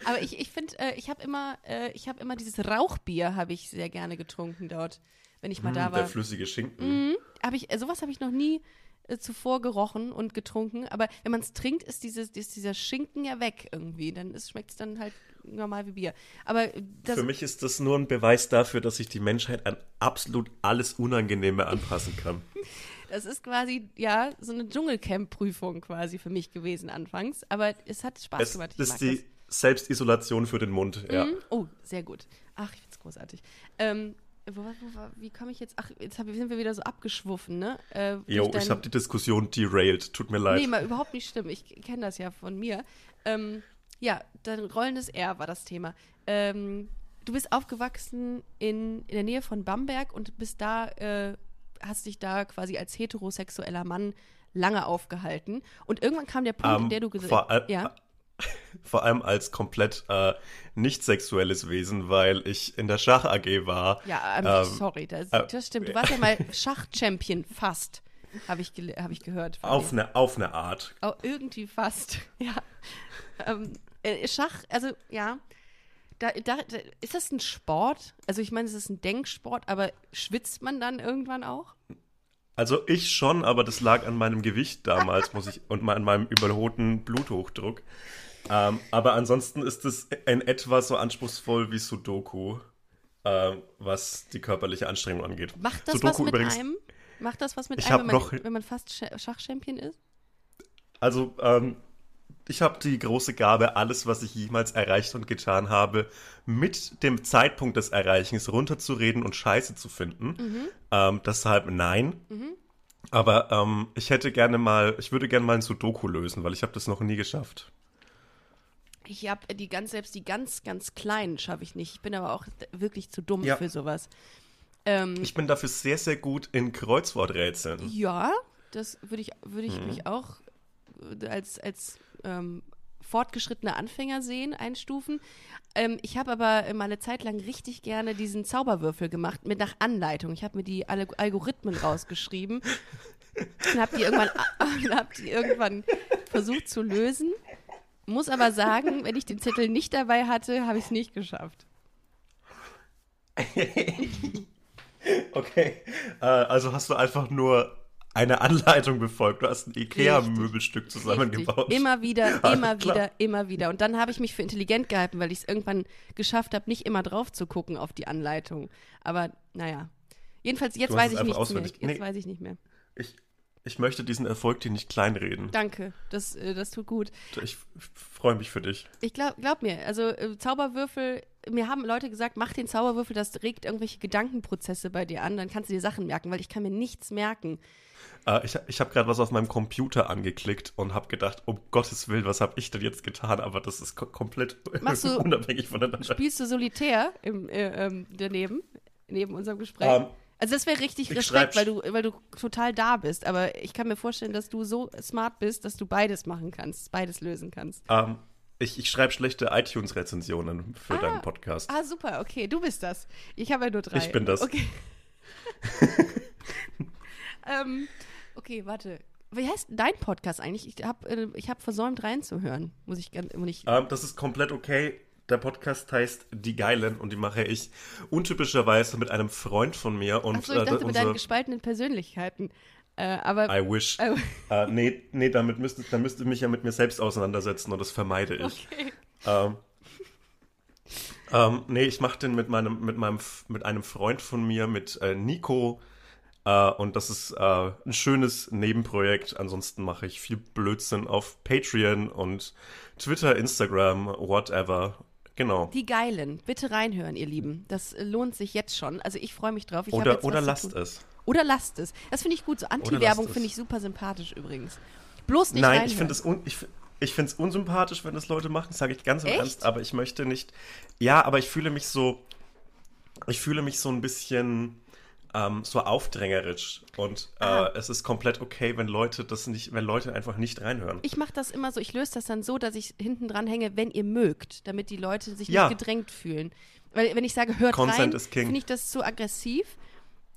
Aber ich, ich finde, äh, ich habe immer, äh, ich habe immer dieses Rauchbier, habe ich sehr gerne getrunken dort, wenn ich mal da Mm, war. Der flüssige Schinken. Hab ich, äh, sowas habe ich noch nie äh, zuvor gerochen und getrunken. Aber wenn man es trinkt, ist, dieses, ist dieser Schinken ja weg irgendwie. Dann schmeckt es dann halt normal wie Bier. Aber äh, das, Für mich ist das nur ein Beweis dafür, dass sich die Menschheit an absolut alles Unangenehme anpassen kann. das ist quasi, ja, so eine Dschungelcamp-Prüfung quasi für mich gewesen anfangs. Aber es hat Spaß Es gemacht. Ich ist mag die. Selbstisolation für den Mund, ja. Mhm. Oh, sehr gut. Ach, ich find's großartig. Ähm, wo, wo, wie komme ich jetzt? Ach, jetzt hab, sind wir wieder so abgeschwuffen, ne? Äh, Jo, dein- ich habe die Diskussion derailed. Tut mir leid. Nee, mal überhaupt nicht schlimm. Ich kenne das ja von mir. Ähm, ja, dein rollendes R war das Thema. Ähm, du bist aufgewachsen in, in der Nähe von Bamberg und bist da, äh, hast dich da quasi als heterosexueller Mann lange aufgehalten. Und irgendwann kam der Punkt, Ähm, in der du gesagt all- ja. Vor allem als komplett äh, nicht sexuelles Wesen, weil ich in der Schach AG war. Ja, ähm, sorry, das, äh, das stimmt. Du warst ja mal Schach-Champion, fast, habe ich, gele- hab ich gehört. Auf dir. eine, auf eine Art. Oh, irgendwie fast, ja. Ähm, äh, Schach, also ja, da, da, da, ist das ein Sport? Also ich meine, es ist ein Denksport, aber schwitzt man dann irgendwann auch? Also ich schon, aber das lag an meinem Gewicht damals, muss ich, und an meinem überholten Bluthochdruck. Ähm, aber ansonsten ist es in etwa so anspruchsvoll wie Sudoku, äh, was die körperliche Anstrengung angeht. Macht das Sudoku was mit übrigens, einem? Macht das was mit einem, wenn man, noch- wenn man fast Sch Schachchampion ist? Also, ähm, ich habe die große Gabe, alles, was ich jemals erreicht und getan habe, mit dem Zeitpunkt des Erreichens runterzureden und scheiße zu finden. Mhm. Ähm, deshalb nein. Aber ähm, ich hätte gerne mal, ich würde gerne mal ein Sudoku lösen, weil ich habe das noch nie geschafft. Ich habe die ganz, selbst die ganz, ganz kleinen schaffe ich nicht. Ich bin aber auch wirklich zu dumm Ja. für sowas. Ähm, Ich bin dafür sehr, sehr gut in Kreuzworträtseln. ja, das würde ich, würde Mhm. ich mich auch äh, als, als ähm, fortgeschrittener Anfänger sehen, einstufen. Ähm, ich habe aber mal eine Zeit lang richtig gerne diesen Zauberwürfel gemacht, mit nach Anleitung. Ich habe mir die Alg Algorithmen rausgeschrieben und habe die, irgendwann, hab die irgendwann versucht zu lösen. Muss aber sagen, wenn ich den Zettel nicht dabei hatte, habe ich es nicht geschafft. Okay. Äh, also hast du einfach nur eine Anleitung befolgt. Du hast ein Ikea-Möbelstück zusammengebaut. Richtig. Immer wieder, immer klar. wieder, immer wieder. Und dann habe ich mich für intelligent gehalten, weil ich es irgendwann geschafft habe, nicht immer drauf zu gucken auf die Anleitung. Aber naja. Jedenfalls, jetzt weiß ich nichts mehr. Jetzt Nee. weiß ich nicht mehr. Ich, ich möchte diesen Erfolg dir nicht kleinreden. Danke, das, äh, das tut gut. Ich freue mich für dich. Ich glaub, glaub mir, also äh, Zauberwürfel, mir haben Leute gesagt, mach den Zauberwürfel, das regt irgendwelche Gedankenprozesse bei dir an, dann kannst du dir Sachen merken, weil ich kann mir nichts merken. Äh, ich ich habe gerade was auf meinem Computer angeklickt und habe gedacht, um Gottes Willen, was habe ich denn jetzt getan? Aber das ist ko komplett du- unabhängig voneinander. Spielst du solitär im, äh, ähm, daneben, neben unserem Gespräch? Ähm, also das wäre richtig ich Respekt, weil du, weil du total da bist. Aber ich kann mir vorstellen, dass du so smart bist, dass du beides machen kannst, beides lösen kannst. Ähm, ich ich schreibe schlechte iTunes-Rezensionen für deinen Podcast. Ah, super, okay, du bist das. Ich habe ja nur drei. Ich bin das. Okay. ähm, okay, warte. Wie heißt dein Podcast eigentlich? Ich habe äh, ich hab versäumt reinzuhören. Muss ich ganz, ich, Ähm, das ist komplett okay. Der Podcast heißt Die Geilen und die mache ich untypischerweise mit einem Freund von mir. Und Achso, ich dachte äh, mit unser- deinen gespaltenen Persönlichkeiten. Äh, aber I wish. Oh. Äh, nee, nee, damit müsste, dann müsste ich mich ja mit mir selbst auseinandersetzen und das vermeide ich. okay. Ähm, ähm, nee, ich mache den mit meinem, mit meinem, mit einem Freund von mir, mit äh, Nico. Äh, und das ist äh, ein schönes Nebenprojekt. Ansonsten mache ich viel Blödsinn auf Patreon und Twitter, Instagram, whatever. Genau. Die Geilen, bitte reinhören, ihr Lieben. Das äh, lohnt sich jetzt schon. Also ich freue mich drauf. Ich Oder, oder lasst es. Oder lasst es. Das finde ich gut. So Anti-Werbung es. finde ich super sympathisch übrigens. Bloß nicht Nein, reinhören. ich finde es un, ich, ich find's unsympathisch, wenn das Leute machen, sage ich ganz im Echt? Ernst, aber ich möchte nicht. Ja, aber ich fühle mich so. Ich fühle mich so ein bisschen ähm, so aufdrängerisch. Und äh, es ist komplett okay, wenn Leute das nicht, wenn Leute einfach nicht reinhören. Ich mache das immer so, ich löse das dann so, dass ich hinten dran hänge, wenn ihr mögt, damit die Leute sich Ja. nicht gedrängt fühlen. Weil wenn ich sage, hört Consent rein, finde ich das zu aggressiv.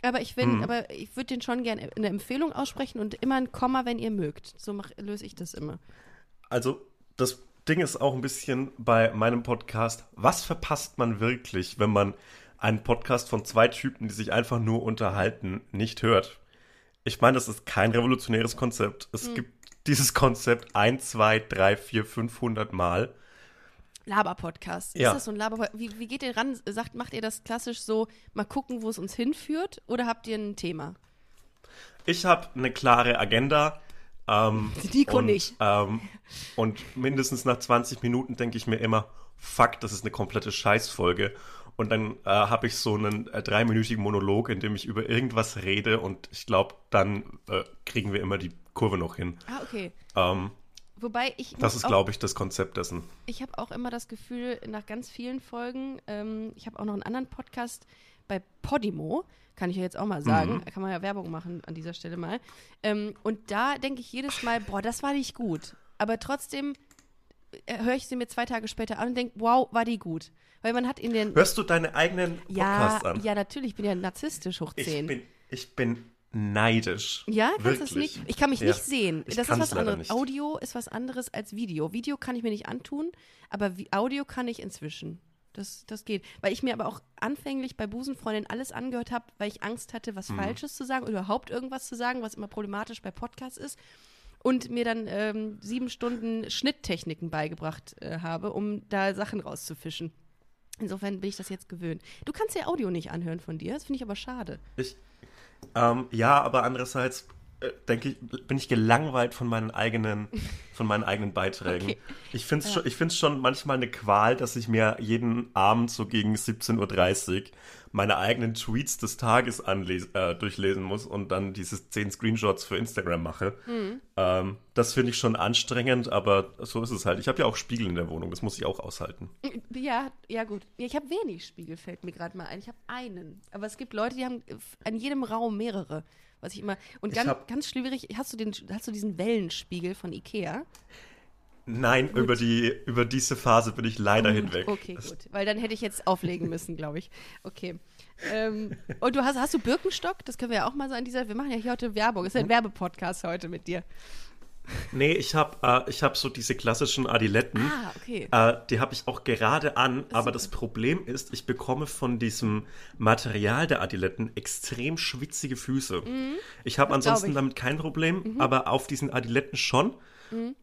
Aber ich bin, aber ich würde den schon gerne eine Empfehlung aussprechen und immer ein Komma, wenn ihr mögt. So mach, löse ich das immer. Also, das Ding ist auch ein bisschen bei meinem Podcast, was verpasst man wirklich, wenn man einen Podcast von zwei Typen, die sich einfach nur unterhalten, nicht hört? Ich meine, das ist kein revolutionäres Konzept. Es Hm. gibt dieses Konzept ein, zwei, drei, vier, 500 Mal. Laber-Podcast. Ja. Ist das so ein Laber wie, wie geht ihr ran? Sagt, macht ihr das klassisch so, mal gucken, wo es uns hinführt? Oder habt ihr ein Thema? Ich habe eine klare Agenda. Ähm, Nico und, nicht. Ähm, und mindestens nach 20 Minuten denke ich mir immer, fuck, das ist eine komplette Scheißfolge. Und dann äh, habe ich so einen äh, dreiminütigen Monolog, in dem ich über irgendwas rede und ich glaube, dann äh, kriegen wir immer die Kurve noch hin. Ah, okay. Ähm, Wobei ich. das ist, glaube ich, das Konzept dessen. Ich habe auch immer das Gefühl, nach ganz vielen Folgen, ähm, ich habe auch noch einen anderen Podcast bei Podimo. Kann ich ja jetzt auch mal sagen. Mhm. Kann man ja Werbung machen an dieser Stelle mal. Ähm, und da denke ich jedes Mal, boah, das war nicht gut. Aber trotzdem höre ich sie mir zwei Tage später an und denke, wow, war die gut. Weil man hat in den. Hörst du deine eigenen Ja, Podcasts an? ja, natürlich, ich bin ja narzisstisch hoch ich 10. bin, ich bin neidisch. Ja, kannst du es nicht? Ich kann mich Ja. nicht sehen. Ich das ist was anderes. nicht. Audio ist was anderes als Video. Video kann ich mir nicht antun, aber Audio kann ich inzwischen. Das, das geht. Weil ich mir aber auch anfänglich bei Busenfreundin alles angehört habe, weil ich Angst hatte, Mhm. was Falsches zu sagen oder überhaupt irgendwas zu sagen, was immer problematisch bei Podcasts ist. Und mir dann ähm, sieben Stunden Schnitttechniken beigebracht äh, habe, um da Sachen rauszufischen. Insofern bin ich das jetzt gewöhnt. Du kannst ja Audio nicht anhören von dir, das finde ich aber schade. Ich, ähm, ja, aber andererseits äh, denke ich, bin ich gelangweilt von meinen eigenen, von meinen eigenen Beiträgen. Okay. Ich finde es schon, ich find's schon manchmal eine Qual, dass ich mir jeden Abend so gegen 17.30 Uhr meine eigenen Tweets des Tages äh, durchlesen muss und dann diese 10 Screenshots für Instagram mache. Mhm. Ähm, das finde ich schon anstrengend, aber so ist es halt. Ich habe ja auch Spiegel in der Wohnung, das muss ich auch aushalten. Ja, ja gut. Ich habe wenig Spiegel, fällt mir gerade mal ein. Ich habe einen. Aber es gibt Leute, die haben an jedem Raum mehrere. Was ich immer. Und ganz, hab- ganz schwierig, hast du, den, hast du diesen Wellenspiegel von Ikea? Nein, über, die, über diese Phase bin ich leider hinweg. Okay, gut. Weil dann hätte ich jetzt auflegen müssen, glaube ich. Okay. Ähm, und du hast, hast du Birkenstock? Das können wir ja auch mal so an dieser. Wir machen ja hier heute Werbung. Es ist ein Werbepodcast heute mit dir. Nee, ich habe äh, ich hab so diese klassischen Adiletten. Ah, okay. Äh, die habe ich auch gerade an, aber das Problem ist, ich bekomme von diesem Material der Adiletten extrem schwitzige Füße. Ich habe Mhm. Das glaub ansonsten ich. Mhm. damit kein Problem, aber auf diesen Adiletten schon.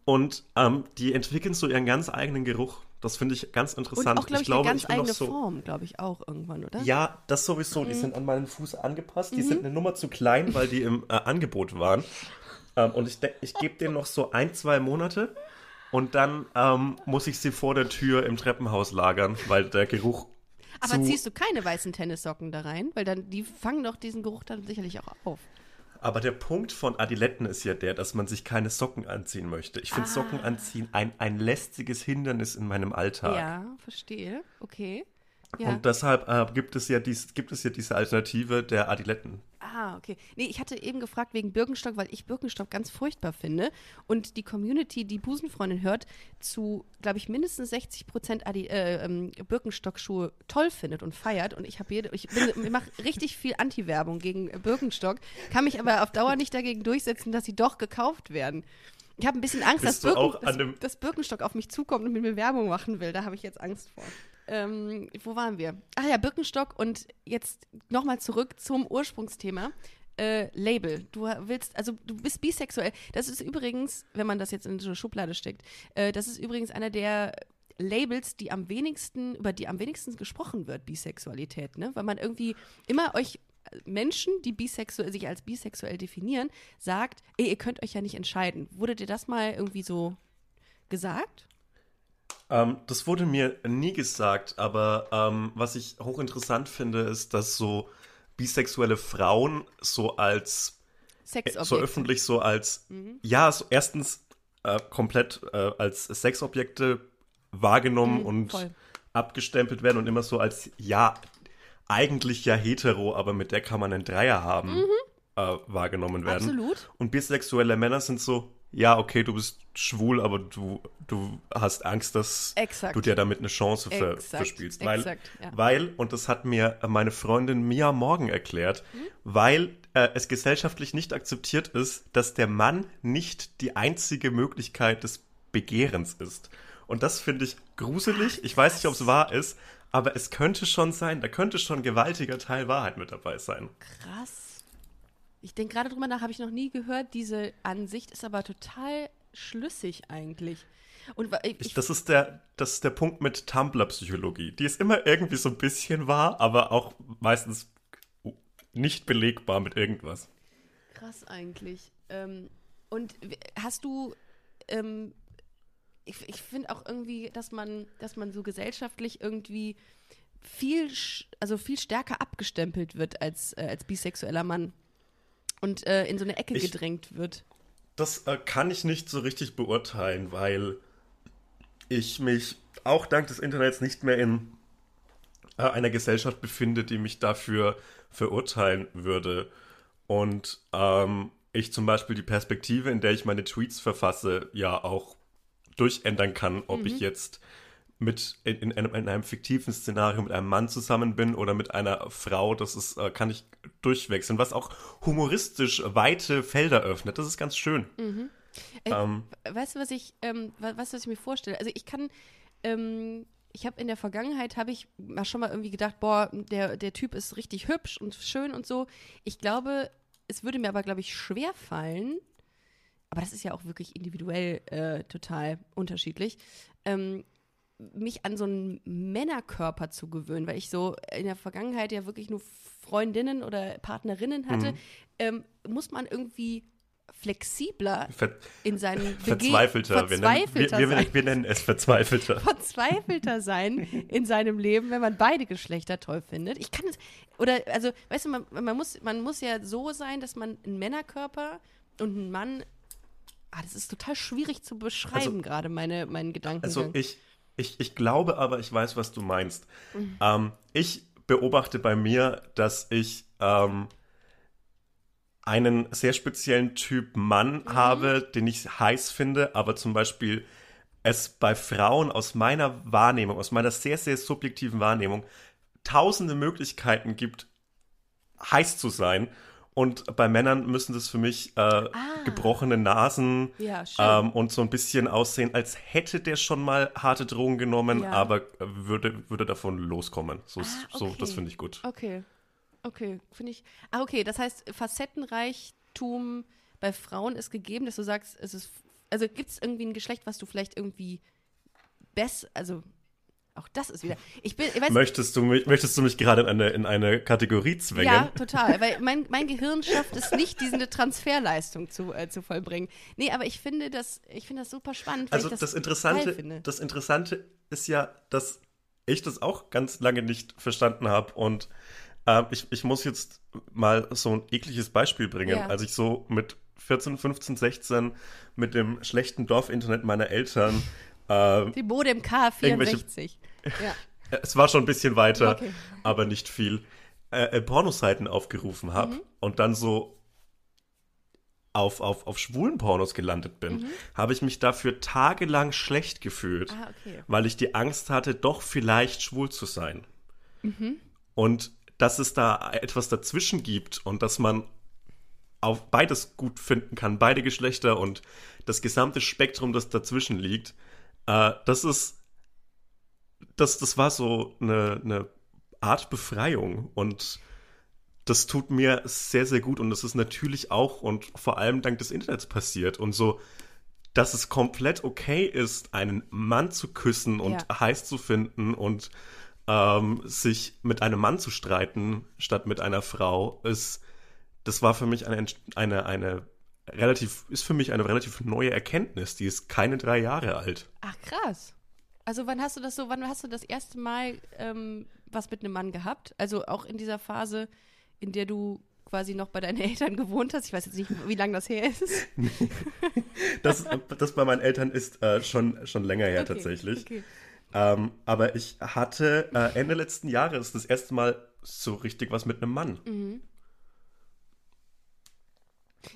Und ähm, die entwickeln so ihren ganz eigenen Geruch. Das finde ich ganz Und interessant. auch, glaube ich, glaube, eine ganz ich eigene so. Form, glaube ich, auch irgendwann, oder? Ja, das sowieso. Die sind an meinen Fuß angepasst. Mhm. Die sind eine Nummer zu klein, weil die im äh, Angebot waren. Ähm, und ich, ich gebe denen noch so ein, zwei Monate. Und dann ähm, muss ich sie vor der Tür im Treppenhaus lagern, weil der Geruch Aber ziehst du keine weißen Tennissocken da rein? Weil dann, die fangen doch diesen Geruch dann sicherlich auch auf. Aber der Punkt von Adiletten ist ja der, dass man sich keine Socken anziehen möchte. Ich finde Ah. Socken anziehen ein, ein lästiges Hindernis in meinem Alltag. Ja, verstehe. Okay. Ja. Und deshalb äh, gibt, es ja dies, gibt es ja diese Alternative der Adiletten. Ah, okay. Nee, ich hatte eben gefragt wegen Birkenstock, weil ich Birkenstock ganz furchtbar finde. Und die Community, die Busenfreundin hört, zu, glaube ich, mindestens 60 Prozent Adi äh, ähm, Birkenstock-Schuhe toll findet und feiert. Und ich habe jede, ich, ich mache richtig viel Anti-Werbung gegen äh, Birkenstock, kann mich aber auf Dauer nicht dagegen durchsetzen, dass sie doch gekauft werden. Ich habe ein bisschen Angst, dass, Birken, dass, dass Birkenstock auf mich zukommt und mit mir Werbung machen will. Da habe ich jetzt Angst vor. Ähm, wo waren wir? Ach ja, Birkenstock und jetzt nochmal zurück zum Ursprungsthema. Äh, Label. Du willst, also du bist bisexuell. Das ist übrigens, wenn man das jetzt in so eine Schublade steckt, äh, das ist übrigens einer der Labels, die am wenigsten, über die am wenigsten gesprochen wird, Bisexualität, ne? Weil man irgendwie immer euch Menschen, die bisexuell, sich als bisexuell definieren, sagt, ey, ihr könnt euch ja nicht entscheiden. Wurde dir das mal irgendwie so gesagt? Ähm, das wurde mir nie gesagt, aber ähm, was ich hochinteressant finde, ist, dass so bisexuelle Frauen so als Sexobjekte. so öffentlich so als ja so erstens äh, komplett äh, als Sexobjekte wahrgenommen Mhm, und voll. abgestempelt werden und immer so als ja eigentlich ja hetero, aber mit der kann man einen Dreier haben äh, wahrgenommen werden. Mhm. Absolut. Und bisexuelle Männer sind so ja okay, du bist schwul, aber du du hast Angst, dass Exakt. du dir damit eine Chance ver Exakt, verspielst, weil exakt, ja. weil und das hat mir meine Freundin Mia Morgan erklärt, Mhm. weil äh, es gesellschaftlich nicht akzeptiert ist, dass der Mann nicht die einzige Möglichkeit des Begehrens ist. Und das finde ich gruselig. Ich weiß nicht, ob es wahr ist, aber es könnte schon sein. Da könnte schon ein gewaltiger Teil Wahrheit mit dabei sein. Krass. Ich denke gerade drüber nach, habe ich noch nie gehört. Diese Ansicht ist aber total schlüssig eigentlich. Und ich, Ich, das, ist der, das ist der Punkt mit Tumblr-Psychologie. Die ist immer irgendwie so ein bisschen wahr, aber auch meistens nicht belegbar mit irgendwas. krass eigentlich. Ähm, und hast du, ähm, ich, ich finde auch irgendwie, dass man, dass man so gesellschaftlich irgendwie viel, also viel stärker abgestempelt wird als, äh, als bisexueller Mann und äh, in so eine Ecke Ich- gedrängt wird. Das äh, kann ich nicht so richtig beurteilen, weil ich mich auch dank des Internets nicht mehr in äh, einer Gesellschaft befinde, die mich dafür verurteilen würde. Und ähm, ich zum Beispiel die Perspektive, in der ich meine Tweets verfasse, ja auch durchändern kann, ob ich jetzt mit in, in, einem, in einem fiktiven Szenario mit einem Mann zusammen bin oder mit einer Frau, das ist, äh, kann ich durchwechseln, was auch humoristisch weite Felder öffnet. Das ist ganz schön. Ey, Ähm, weißt du, was ich, ähm, wa- weißt du, was ich mir vorstelle? Also ich kann, ähm, ich habe in der Vergangenheit, habe ich mal schon mal irgendwie gedacht, boah, der, der Typ ist richtig hübsch und schön und so. Ich glaube, es würde mir aber, glaube ich, schwer fallen, aber das ist ja auch wirklich individuell äh, total unterschiedlich, ähm, mich an so einen Männerkörper zu gewöhnen, weil ich so in der Vergangenheit ja wirklich nur Freundinnen oder Partnerinnen hatte, ähm, muss man irgendwie flexibler ver in seinen Bege- verzweifelter. Wir nennen, wir, verzweifelter, wir, wir nennen es verzweifelter. verzweifelter sein in seinem Leben, wenn man beide Geschlechter toll findet. Ich kann es oder also weißt du, man, man muss man muss ja so sein, dass man einen Männerkörper und einen Mann Ah, das ist total schwierig zu beschreiben, Also- gerade meine, meinen Gedanken. Also ich, ich, ich glaube aber, ich weiß, was du meinst. Ähm, ich beobachte bei mir, dass ich ähm, einen sehr speziellen Typ Mann habe, den ich heiß finde, aber zum Beispiel es bei Frauen aus meiner Wahrnehmung, aus meiner sehr, sehr subjektiven Wahrnehmung, tausende Möglichkeiten gibt, heiß zu sein. Und bei Männern müssen das für mich äh, gebrochene Nasen Ja, ähm, und so ein bisschen aussehen, als hätte der schon mal harte Drogen genommen, Ja. aber würde, würde davon loskommen. So, Ah, so okay. das finde ich gut. Okay. Okay, finde ich. Ah, okay, das heißt, Facettenreichtum bei Frauen ist gegeben, dass du sagst, es ist. Also gibt es irgendwie ein Geschlecht, was du vielleicht irgendwie besser. Also, auch das ist wieder. Ich bin. Ich weiß, Möchtest du mich, möchtest du mich gerade in eine, in eine Kategorie zwängen? ja, total. Weil mein, mein Gehirn schafft es nicht, diese Transferleistung zu, äh, zu vollbringen. Nee, aber ich finde das, ich finde das super spannend, Also das, das, Interessante, das Interessante ist ja, dass ich das auch ganz lange nicht verstanden habe und ähm, ich, ich muss jetzt mal so ein ekliges Beispiel bringen. Ja. Als ich so mit 14, 15, 16 mit dem schlechten Dorfinternet meiner Eltern, äh, Die Modem K64. Ja. es war schon ein bisschen weiter, Okay. aber nicht viel, äh, äh, Pornoseiten aufgerufen habe Mhm. und dann so auf, auf, auf schwulen Pornos gelandet bin, habe ich mich dafür tagelang schlecht gefühlt, Mhm. Ah, okay. weil ich die Angst hatte, doch vielleicht schwul zu sein. Mhm. Und dass es da etwas dazwischen gibt und dass man auf beides gut finden kann, beide Geschlechter und das gesamte Spektrum, das dazwischen liegt, äh, das ist, das, das war so eine, eine Art Befreiung und das tut mir sehr, sehr gut und das ist natürlich auch und vor allem dank des Internets passiert und so, dass es komplett okay ist, einen Mann zu küssen und Ja. heiß zu finden und ähm, sich mit einem Mann zu streiten statt mit einer Frau, ist, das war für mich eine, eine, eine relativ, ist für mich eine relativ neue Erkenntnis, die ist keine drei Jahre alt. Ach, krass. Also wann hast du das so, wann hast du das erste Mal ähm, was mit einem Mann gehabt? Also auch in dieser Phase, in der du quasi noch bei deinen Eltern gewohnt hast. Ich weiß jetzt nicht, wie lange das her ist. Das, das bei meinen Eltern ist äh, schon, schon länger her Okay, tatsächlich. Okay. Ähm, aber ich hatte äh, Ende letzten Jahres das erste Mal so richtig was mit einem Mann. Mhm.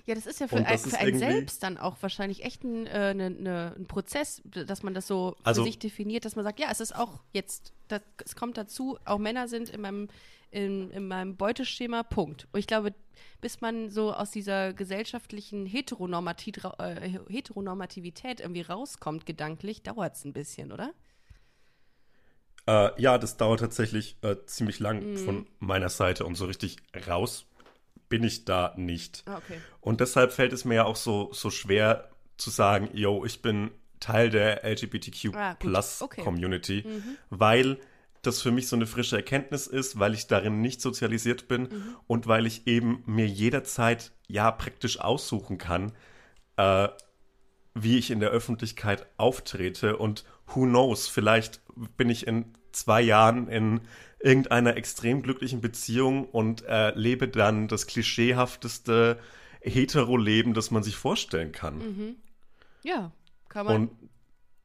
Ja, das ist ja für, ein, für einen selbst dann auch wahrscheinlich echt ein, äh, ne, ne, ein Prozess, dass man das so Also- für sich definiert, dass man sagt, ja, es ist auch jetzt, das, es kommt dazu, auch Männer sind in meinem, in, in meinem Beuteschema, Punkt. Und ich glaube, bis man so aus dieser gesellschaftlichen Heteronormati äh, Heteronormativität irgendwie rauskommt, gedanklich, dauert es ein bisschen, oder? Äh, ja, das dauert tatsächlich äh, ziemlich lang Mhm. von meiner Seite und so richtig raus bin ich da nicht. Ah, okay. Und deshalb fällt es mir ja auch so, so schwer zu sagen, yo, ich bin Teil der LGBTQ Ah, Okay. Community, weil das für mich so eine frische Erkenntnis ist, weil ich darin nicht sozialisiert bin und weil ich eben mir jederzeit ja praktisch aussuchen kann, äh, wie ich in der Öffentlichkeit auftrete und who knows, vielleicht bin ich in zwei Jahren in irgendeiner extrem glücklichen Beziehung und äh, lebe dann das klischeehafteste Hetero-Leben, das man sich vorstellen kann. Ja, kann man Und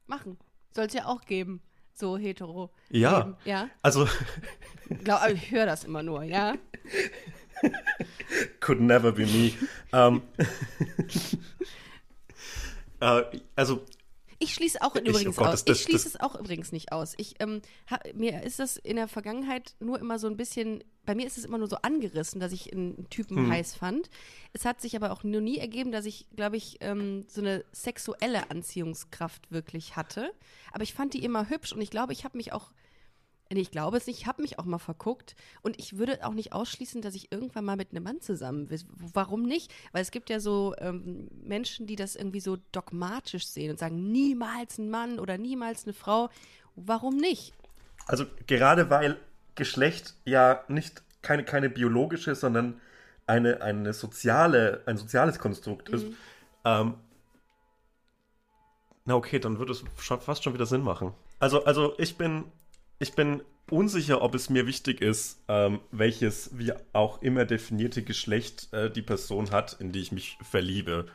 machen. Soll es ja auch geben. so hetero. Ja. leben. Ja. Also, Glaub, ich höre das immer nur, ja. could never be me. Ähm, äh, also, Ich schließe auch Ich- übrigens oh Gott, aus. das- ich schließe es auch übrigens nicht aus. Ich, ähm, ha, mir ist das in der Vergangenheit nur immer so ein bisschen, bei mir ist es immer nur so angerissen, dass ich einen Typen Hm. heiß fand. Es hat sich aber auch noch nie ergeben, dass ich, glaube ich, ähm, so eine sexuelle Anziehungskraft wirklich hatte. Aber ich fand die immer hübsch und ich glaube, ich habe mich auch ich glaube es nicht. Ich habe mich auch mal verguckt und ich würde auch nicht ausschließen, dass ich irgendwann mal mit einem Mann zusammen bin. Warum nicht? Weil es gibt ja so ähm, Menschen, die das irgendwie so dogmatisch sehen und sagen, niemals ein Mann oder niemals eine Frau. Warum nicht? also gerade weil Geschlecht ja nicht keine, keine biologische, sondern eine, eine soziale, ein soziales Konstrukt ist. Ähm, na okay, dann würde es fast schon wieder Sinn machen. Also, also ich bin, ich bin unsicher, ob es mir wichtig ist, ähm, welches wie auch immer definierte Geschlecht äh, die Person hat, in die ich mich verliebe.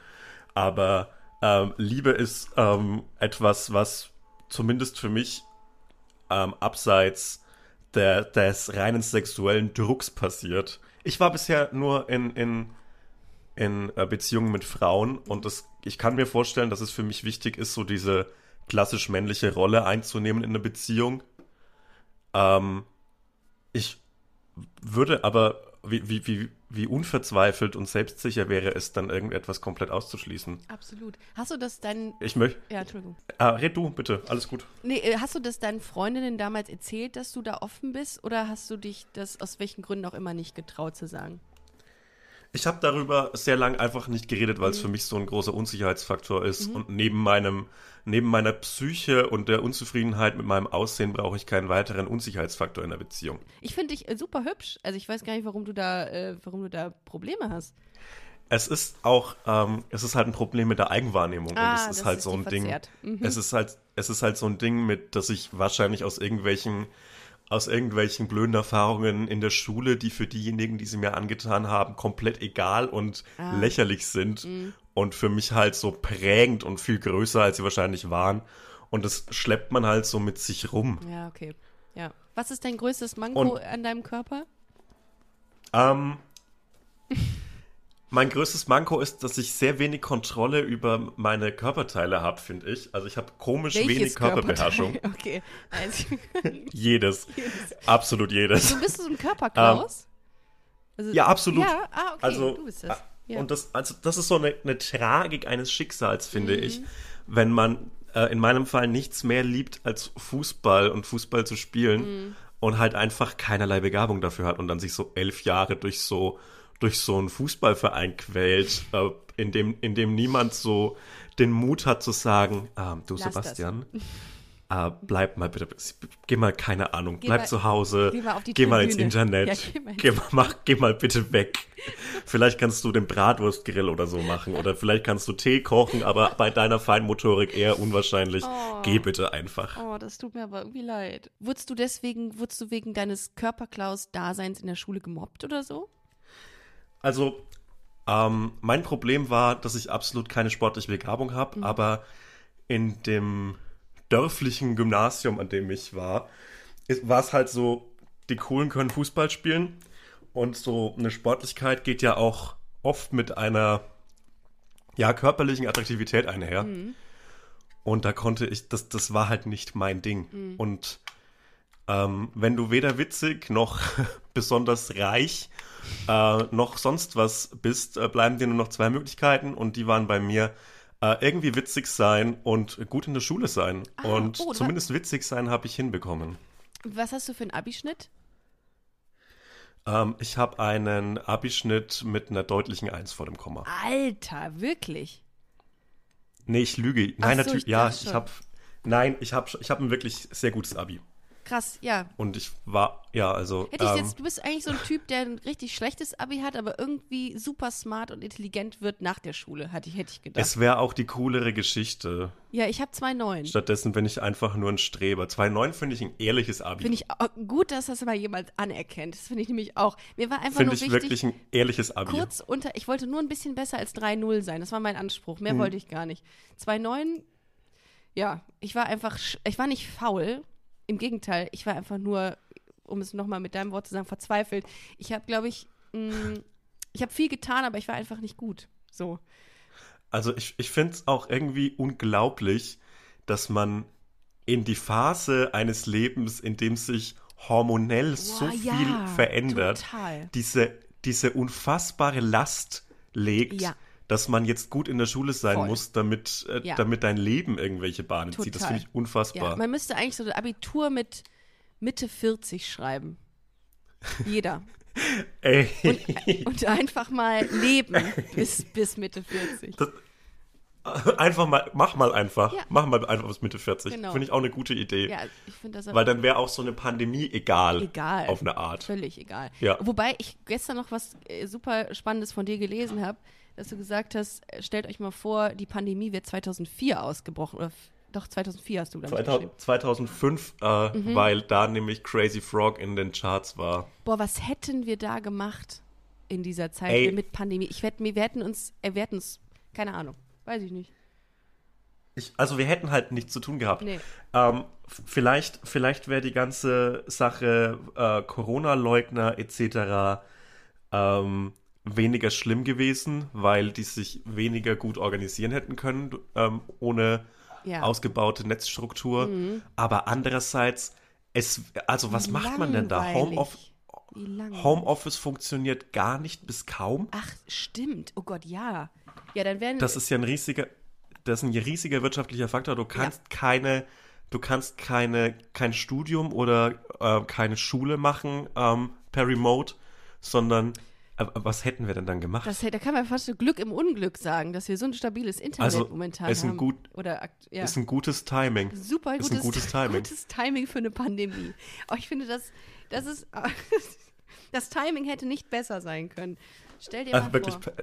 Aber ähm, Liebe ist ähm, etwas, was zumindest für mich ähm, abseits der, des reinen sexuellen Drucks passiert. Ich war bisher nur in, in, in äh, Beziehungen mit Frauen und das, ich kann mir vorstellen, dass es für mich wichtig ist, so diese klassisch männliche Rolle einzunehmen in einer Beziehung. Ähm, ich würde aber, wie, wie, wie, wie unverzweifelt und selbstsicher wäre es, dann irgendetwas komplett auszuschließen. Absolut. Hast du das deinen. Ich möchte. Ja, Entschuldigung. Ah, red du, bitte, alles gut. Nee, äh, hast du das deinen Freundinnen damals erzählt, dass du da offen bist? Oder hast du dich das aus welchen Gründen auch immer nicht getraut zu sagen? Ich habe darüber sehr lang einfach nicht geredet, weil es für mich so ein großer Unsicherheitsfaktor ist. Und neben meinem, neben meiner Psyche und der Unzufriedenheit mit meinem Aussehen brauche ich keinen weiteren Unsicherheitsfaktor in der Beziehung. Ich finde dich äh, super hübsch. Also ich weiß gar nicht, warum du da, äh, warum du da Probleme hast. Es ist auch, ähm, es ist halt ein Problem mit der Eigenwahrnehmung. Ah, und es das ist halt ist so ein Ding. Mhm. Es ist halt, es ist halt so ein Ding, mit, dass ich wahrscheinlich aus irgendwelchen, aus irgendwelchen blöden Erfahrungen in der Schule, die für diejenigen, die sie mir angetan haben, komplett egal und Ah. lächerlich sind Mhm. und für mich halt so prägend und viel größer, als sie wahrscheinlich waren. Und das schleppt man halt so mit sich rum. Ja, okay. Ja. Was ist dein größtes Manko Und- an deinem Körper? Ähm, mein größtes Manko ist, dass ich sehr wenig Kontrolle über meine Körperteile habe, finde ich. Also ich habe komisch wenig Körperbeherrschung. Okay. Also, Jedes. Absolut jedes. du bist so ein Körperklaus? also, Ja, absolut. Ja, ah, okay, Also, du bist das. ah, Ja. Und das, also das ist so eine, eine Tragik eines Schicksals, finde Mhm. ich, wenn man äh, in meinem Fall nichts mehr liebt als Fußball und Fußball zu spielen Mhm. und halt einfach keinerlei Begabung dafür hat und dann sich so elf Jahre durch so durch so einen Fußballverein quält, äh, in dem in dem niemand so den Mut hat zu sagen, ah, du Lass. Sebastian, äh, bleib mal bitte, geh mal keine Ahnung, Geh bleib mal- zu Hause, geh mal geh mal ins. Internet, Ja, geh mal geh mal, mach, geh mal bitte weg. Vielleicht kannst du den Bratwurstgrill oder so machen. Oder vielleicht kannst du Tee kochen, aber bei deiner Feinmotorik eher unwahrscheinlich. Geh bitte einfach. Oh, das tut mir aber irgendwie leid. Wurdest du deswegen, wurdest du wegen deines Körperklaus-Daseins in der Schule gemobbt oder so? Also, ähm, mein Problem war, dass ich absolut keine sportliche Begabung habe, aber in dem dörflichen Gymnasium, an dem ich war, war es halt so, die Coolen können Fußball spielen und so eine Sportlichkeit geht ja auch oft mit einer ja, körperlichen Attraktivität einher. Und da konnte ich, das, das war halt nicht mein Ding. Und ähm, wenn du weder witzig noch besonders reich äh, noch sonst was bist, äh, bleiben dir nur noch zwei Möglichkeiten und die waren bei mir äh, irgendwie witzig sein und gut in der Schule sein. und oh, zumindest witzig sein habe ich hinbekommen. Was hast du für einen Abischnitt? Ähm, ich habe einen Abischnitt mit einer deutlichen Eins vor dem Komma. Alter, wirklich? Nee, ich lüge. Nein, so, natürlich, ich ja, ich habe Nein, ich habe ich hab ein wirklich sehr gutes Abi. Krass, ja. Und ich war, ja, also. Hätte ich ähm, jetzt, du bist eigentlich so ein Typ, der ein richtig schlechtes Abi hat, aber irgendwie super smart und intelligent wird nach der Schule, hatte ich, hätte ich gedacht. es wäre auch die coolere Geschichte. ja, ich habe zwei Neun. Stattdessen bin ich einfach nur ein Streber. 2,9 finde ich ein ehrliches Abi. Finde ich gut, dass das mal jemand anerkennt. Das finde ich nämlich auch. Mir war einfach Finde nur ich wichtig, wirklich ein ehrliches Abi. kurz unter, ich wollte nur ein bisschen besser als 3-0 sein. Das war mein Anspruch. Mehr wollte ich gar nicht. 2-9, ja, ich war einfach, ich war nicht faul, Im Gegenteil, ich war einfach nur, um es nochmal mit deinem Wort zu sagen, verzweifelt. Ich habe, glaube ich, mh, ich habe viel getan, aber ich war einfach nicht gut. So. Also ich, ich finde es auch irgendwie unglaublich, dass man in die Phase eines Lebens, in dem sich hormonell so Boah, viel ja, verändert, total. diese, diese unfassbare Last legt, Ja. Dass man jetzt gut in der Schule sein Voll. muss, damit, äh, Ja. damit dein Leben irgendwelche Bahnen zieht. Das Total. finde ich unfassbar. Ja, man müsste eigentlich so ein Abitur mit Mitte 40 schreiben. Jeder. Ey, Und einfach mal leben bis, bis Mitte 40. einfach mal, mach mal einfach. Ja. Mach mal einfach bis Mitte 40. Genau. Finde ich auch eine gute Idee. Ja, ich finde das Weil dann wäre auch so eine Pandemie egal. egal. Auf eine Art. Völlig egal. Ja. Wobei ich gestern noch was äh, super Spannendes von dir gelesen habe, dass du gesagt hast, äh, stellt euch mal vor, die Pandemie wird 2004 ausgebrochen. Oder doch, 2004 hast du, glaube ich, 2000, geschrieben. 2005, äh, Mhm. weil da nämlich Crazy Frog in den Charts war. Boah, was hätten wir da gemacht in dieser Zeit Ey. mit Pandemie? Ich wette, wir hätten uns, äh, wir hätten uns, keine Ahnung, weiß ich nicht. Ich, also wir hätten halt nichts zu tun gehabt. Nee. Ähm, vielleicht vielleicht wäre die ganze Sache äh, Corona-Leugner etc. Ähm, weniger schlimm gewesen, weil die sich weniger gut organisieren hätten können ähm, ohne Ja. Mhm. ausgebaute Netzstruktur. Aber andererseits, es, also was macht man denn da? Langweilig. Homeoff Wie lange? Homeoffice funktioniert gar nicht bis kaum. Ach, stimmt. Oh Gott, ja. Ja, dann werden. Das ist ja ein riesiger, das ist ein riesiger wirtschaftlicher Faktor. Du kannst keine, du kannst keine, kein Studium oder äh, keine Schule machen ähm, per Remote, sondern äh, was hätten wir denn dann gemacht? das, da kann man fast so Glück im Unglück sagen, dass wir so ein stabiles Internet Also, momentan ist ein haben. gut- Oder ja. Ist ein gutes Timing. super ist gutes, ein gutes Timing. gutes Timing für eine Pandemie. Aber ich finde, das, das ist. Das Timing hätte nicht besser sein können. Stell dir Also mal wirklich, vor.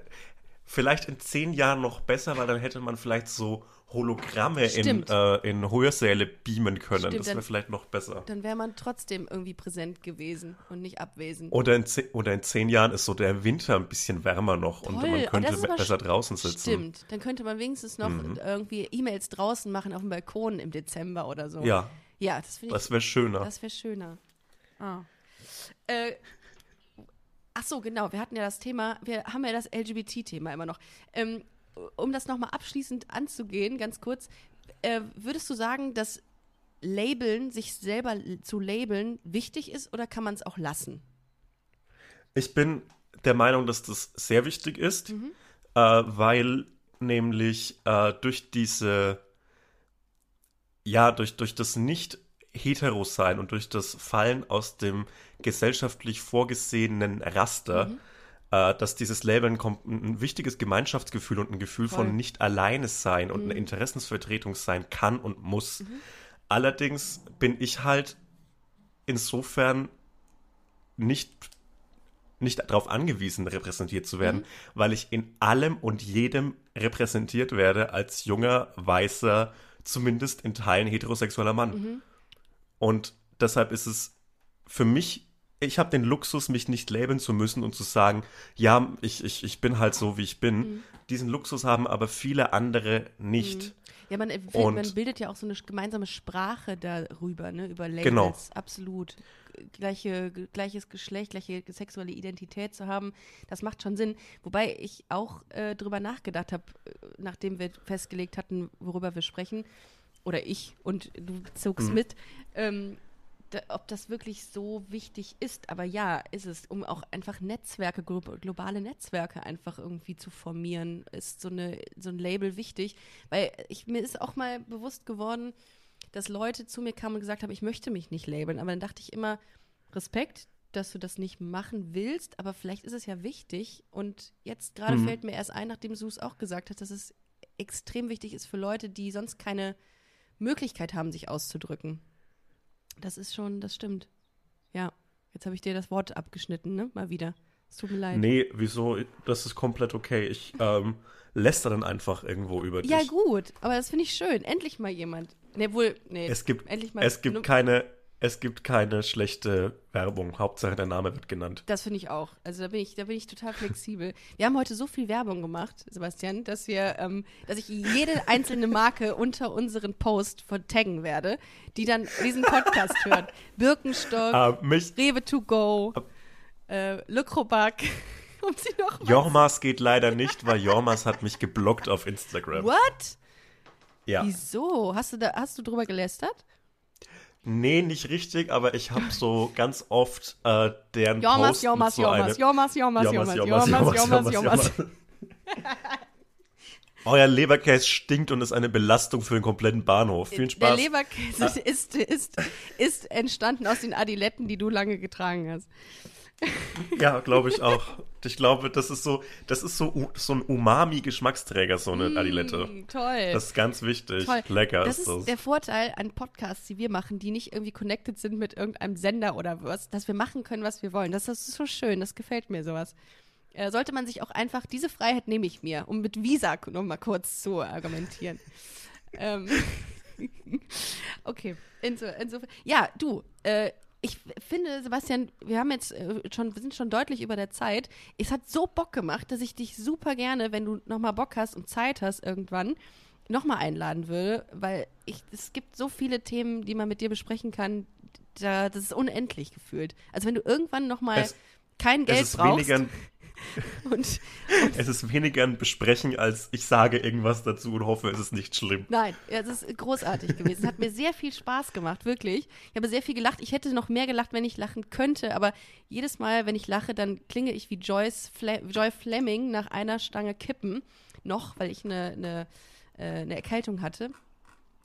Vielleicht in zehn Jahren noch besser, weil dann hätte man vielleicht so Hologramme in, äh, in Hörsäle beamen können. Stimmt, das wäre vielleicht noch besser. Dann wäre man trotzdem irgendwie präsent gewesen und nicht abwesend. Oder in, ze- oder in zehn Jahren ist so der Winter ein bisschen wärmer noch und Toll, man oh, könnte aber besser draußen sitzen. Mhm. Stimmt. Dann könnte man wenigstens noch irgendwie E-Mails draußen machen auf dem Balkon im Dezember oder so. Ja, Ja, das finde ich das wäre schöner. Das wäre schöner. Ah. Äh, ach so, genau. Wir hatten ja das Thema, wir haben ja das LGBT-Thema immer noch. Ähm, um das nochmal abschließend anzugehen, ganz kurz, äh, würdest du sagen, dass Labeln, sich selber zu labeln, wichtig ist oder kann man es auch lassen? Ich bin der Meinung, dass das sehr wichtig ist, Mhm. äh, weil nämlich äh, durch diese, ja, durch, durch das nicht hetero sein und durch das Fallen aus dem gesellschaftlich vorgesehenen Raster, Mhm. äh, dass dieses Labeln kommt, ein wichtiges Gemeinschaftsgefühl und ein Gefühl Voll. Mhm. von nicht alleine sein und eine Interessensvertretung sein kann und muss. Allerdings bin ich halt insofern nicht nicht darauf angewiesen, repräsentiert zu werden, weil ich in allem und jedem repräsentiert werde als junger, weißer, zumindest in Teilen heterosexueller Mann. Und deshalb ist es für mich, ich habe den Luxus, mich nicht labeln zu müssen und zu sagen, ja, ich, ich, ich bin halt so, wie ich bin. Diesen Luxus haben aber viele andere nicht. Ja, man, äh, Und- man bildet ja auch so eine gemeinsame Sprache darüber, ne? Über Labels. Genau. Absolut. Gleiche, gleiches Geschlecht, gleiche sexuelle Identität zu haben, das macht schon Sinn. Wobei ich auch äh, drüber nachgedacht habe, nachdem wir festgelegt hatten, worüber wir sprechen, oder ich und du zogst Mhm. mit, ähm, da, ob das wirklich so wichtig ist. Aber ja, ist es, um auch einfach Netzwerke, glo globale Netzwerke einfach irgendwie zu formieren, ist so, eine, so ein Label wichtig. Weil ich, mir ist auch mal bewusst geworden, dass Leute zu mir kamen und gesagt haben, ich möchte mich nicht labeln. Aber dann dachte ich immer, Respekt, dass du das nicht machen willst, aber vielleicht ist es ja wichtig. Und jetzt gerade Mhm. fällt mir erst ein, nachdem du es auch gesagt hast, dass es extrem wichtig ist für Leute, die sonst keine Möglichkeit haben, sich auszudrücken. Das ist schon, das stimmt. Ja, jetzt habe ich dir das Wort abgeschnitten, ne? Mal wieder. Es tut mir leid. Nee, wieso? Das ist komplett okay. Ich ähm, läster dann einfach irgendwo über dich. Ja, gut, aber das finde ich schön. Endlich mal jemand. Ne, wohl, nee. Es gibt, endlich mal es gibt keine, es gibt keine schlechte Werbung. Hauptsache der Name wird genannt. Das finde ich auch. Also da bin ich, da bin ich total flexibel. Wir haben heute so viel Werbung gemacht, Sebastian, dass wir, ähm, dass ich jede einzelne Marke unter unseren Post vertaggen werde, die dann diesen Podcast hört. Birkenstock, Ah, mich, Rewe to go, äh, Le Crobac. Um sie noch Jormas geht leider nicht, weil Jormas hat mich geblockt auf Instagram. What? Ja. Wieso? Hast du da, hast du drüber gelästert? Nee, nicht richtig, aber ich habe so ganz oft äh, deren Jormas, Post Jormas, mit so Jormas, Jormas, Jormas, Jormas, Jormas, Jormas, Jormas, Jormas, Jormas. Euer Leberkäse stinkt und ist eine Belastung für den kompletten Bahnhof. Viel Der Spaß. Leberkäse ist, ist, ist entstanden aus den Adiletten, die du lange getragen hast. Ja, glaube ich auch. Ich glaube, das ist so, das ist so, so ein Umami-Geschmacksträger, so eine Adilette. Mm, toll. Das ist ganz wichtig. Toll. Lecker das ist ist das. der Vorteil an Podcasts, die wir machen, die nicht irgendwie connected sind mit irgendeinem Sender oder was, dass wir machen können, was wir wollen. Das ist so schön, das gefällt mir sowas. Äh, sollte man sich auch einfach, diese Freiheit nehme ich mir, um mit Visa noch mal kurz zu argumentieren. ähm, okay, Inso, insofern. Ja, du, äh, ich finde, Sebastian, wir haben jetzt äh, schon, wir sind schon deutlich über der Zeit. Es hat so Bock gemacht, dass ich dich super gerne, wenn du nochmal Bock hast und Zeit hast irgendwann, nochmal einladen würde, weil ich, es gibt so viele Themen, die man mit dir besprechen kann, da, das ist unendlich gefühlt. Also wenn du irgendwann nochmal kein Geld brauchst weniger ein, und es ist weniger ein Besprechen, als ich sage irgendwas dazu und hoffe, es ist nicht schlimm. Nein, es ist großartig gewesen. Es hat mir sehr viel Spaß gemacht, wirklich. Ich habe sehr viel gelacht. Ich hätte noch mehr gelacht, wenn ich lachen könnte, aber jedes Mal, wenn ich lache, dann klinge ich wie Joyce Fle Joy Fleming nach einer Stange Kippen. Noch, weil ich eine, eine, äh, eine Erkältung hatte.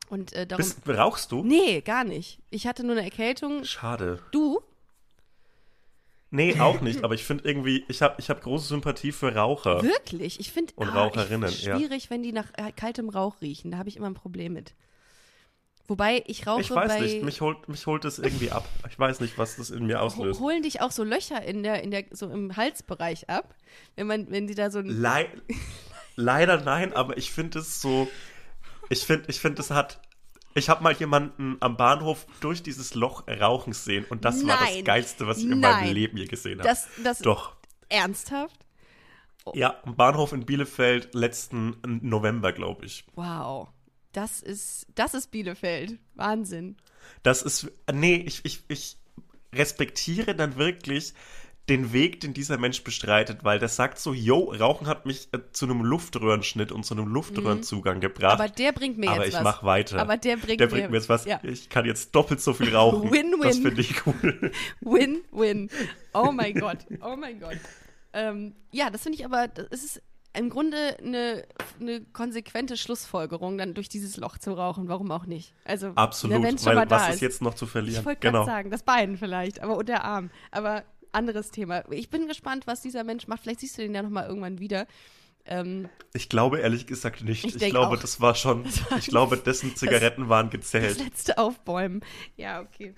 Und äh, darum. Bist, rauchst du? nee, gar nicht. Ich hatte nur eine Erkältung. Schade. Du? Nee, auch nicht, aber ich finde irgendwie, ich habe ich hab große Sympathie für Raucher. Wirklich? Ich finde Und ah, Raucherinnen, ich, ja. schwierig, wenn die nach äh, kaltem Rauch riechen. Da habe ich immer ein Problem mit. Wobei ich rauche Ich weiß bei nicht, mich holt, mich holt das irgendwie ab. Ich weiß nicht, was das in mir auslöst. holen dich auch so Löcher in der, in der, so im Halsbereich ab, wenn man, wenn die da so ein. Lei Leider nein, aber ich finde es so. Ich finde, ich finde, es hat. Ich habe mal jemanden am Bahnhof durch dieses Loch rauchen sehen und das war das Nein. Geilste, was ich in Nein. meinem Leben je gesehen habe. Das, das Doch. ernsthaft? Ja, am Bahnhof in Bielefeld letzten November, glaube ich. Wow. Das ist, das ist Bielefeld. Wahnsinn. Das ist. Nee, ich, ich, ich respektiere dann wirklich den Weg, den dieser Mensch bestreitet, weil der sagt so, yo, Rauchen hat mich äh, zu einem Luftröhrenschnitt und zu einem Luftröhrenzugang gebracht. Aber der bringt mir aber jetzt ich was. mach weiter. Aber der bringt, Der bringt mir jetzt was. Ja. Ich kann jetzt doppelt so viel rauchen. Win-win. Das finde ich cool. Win, win. Oh mein Gott. Oh mein Gott. Ähm, ja, das finde ich aber, das ist im Grunde eine, eine konsequente Schlussfolgerung, dann durch dieses Loch zu rauchen. Warum auch nicht? Also, Absolut. es Weil was ist. jetzt noch zu Ich verlieren? wollte gerade Genau. sagen, das Bein vielleicht, aber und der Arm. Aber anderes Thema. Ich bin gespannt, was dieser Mensch macht. Vielleicht siehst du den ja nochmal irgendwann wieder. Ähm, Ich glaube ehrlich gesagt nicht. Ich Ich, glaube, auch. das war schon. war ich glaube, dessen Zigaretten waren das gezählt. letzte Aufbäumen. Ja, okay.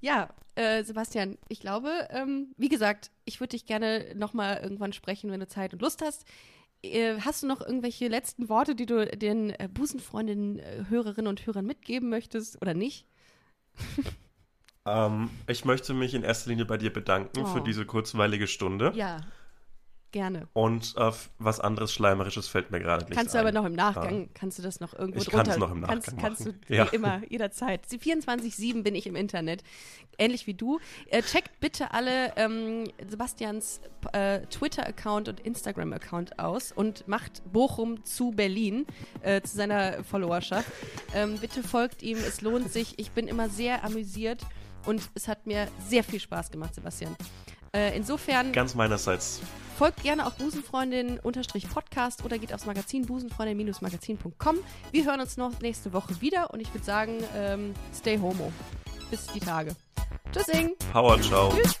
Ja, äh, Sebastian, ich glaube, ähm, wie gesagt, ich würde dich gerne nochmal irgendwann sprechen, wenn du Zeit und Lust hast. Äh, hast du noch irgendwelche letzten Worte, die du den äh, Busenfreundinnen, äh, Hörerinnen und Hörern mitgeben möchtest oder nicht? Ähm, ich möchte mich in erster Linie bei dir bedanken Oh. für diese kurzweilige Stunde. Ja, gerne. Und äh, was anderes Schleimerisches fällt mir gerade nicht Kannst du ein. aber noch im Nachgang, kannst du das noch irgendwo Ich drunter. kann's noch im kannst, Nachgang kannst du machen. wie Ja. immer, jederzeit. Sie 24-7 bin ich im Internet. Ähnlich wie du. Äh, checkt bitte alle ähm, Sebastians äh, Twitter-Account und Instagram-Account aus und macht Bochum zu Berlin äh, zu seiner Followerschaft. Ähm, bitte folgt ihm, es lohnt sich. Ich bin immer sehr amüsiert und es hat mir sehr viel Spaß gemacht, Sebastian. Äh, insofern Ganz meinerseits. Folgt gerne auch Busenfreundin-Podcast oder geht aufs Magazin busenfreundin-magazin.com. Wir hören uns noch nächste Woche wieder und ich würde sagen, ähm, stay homo. Bis die Tage. Tschüssing! Power, ciao. Tschüss.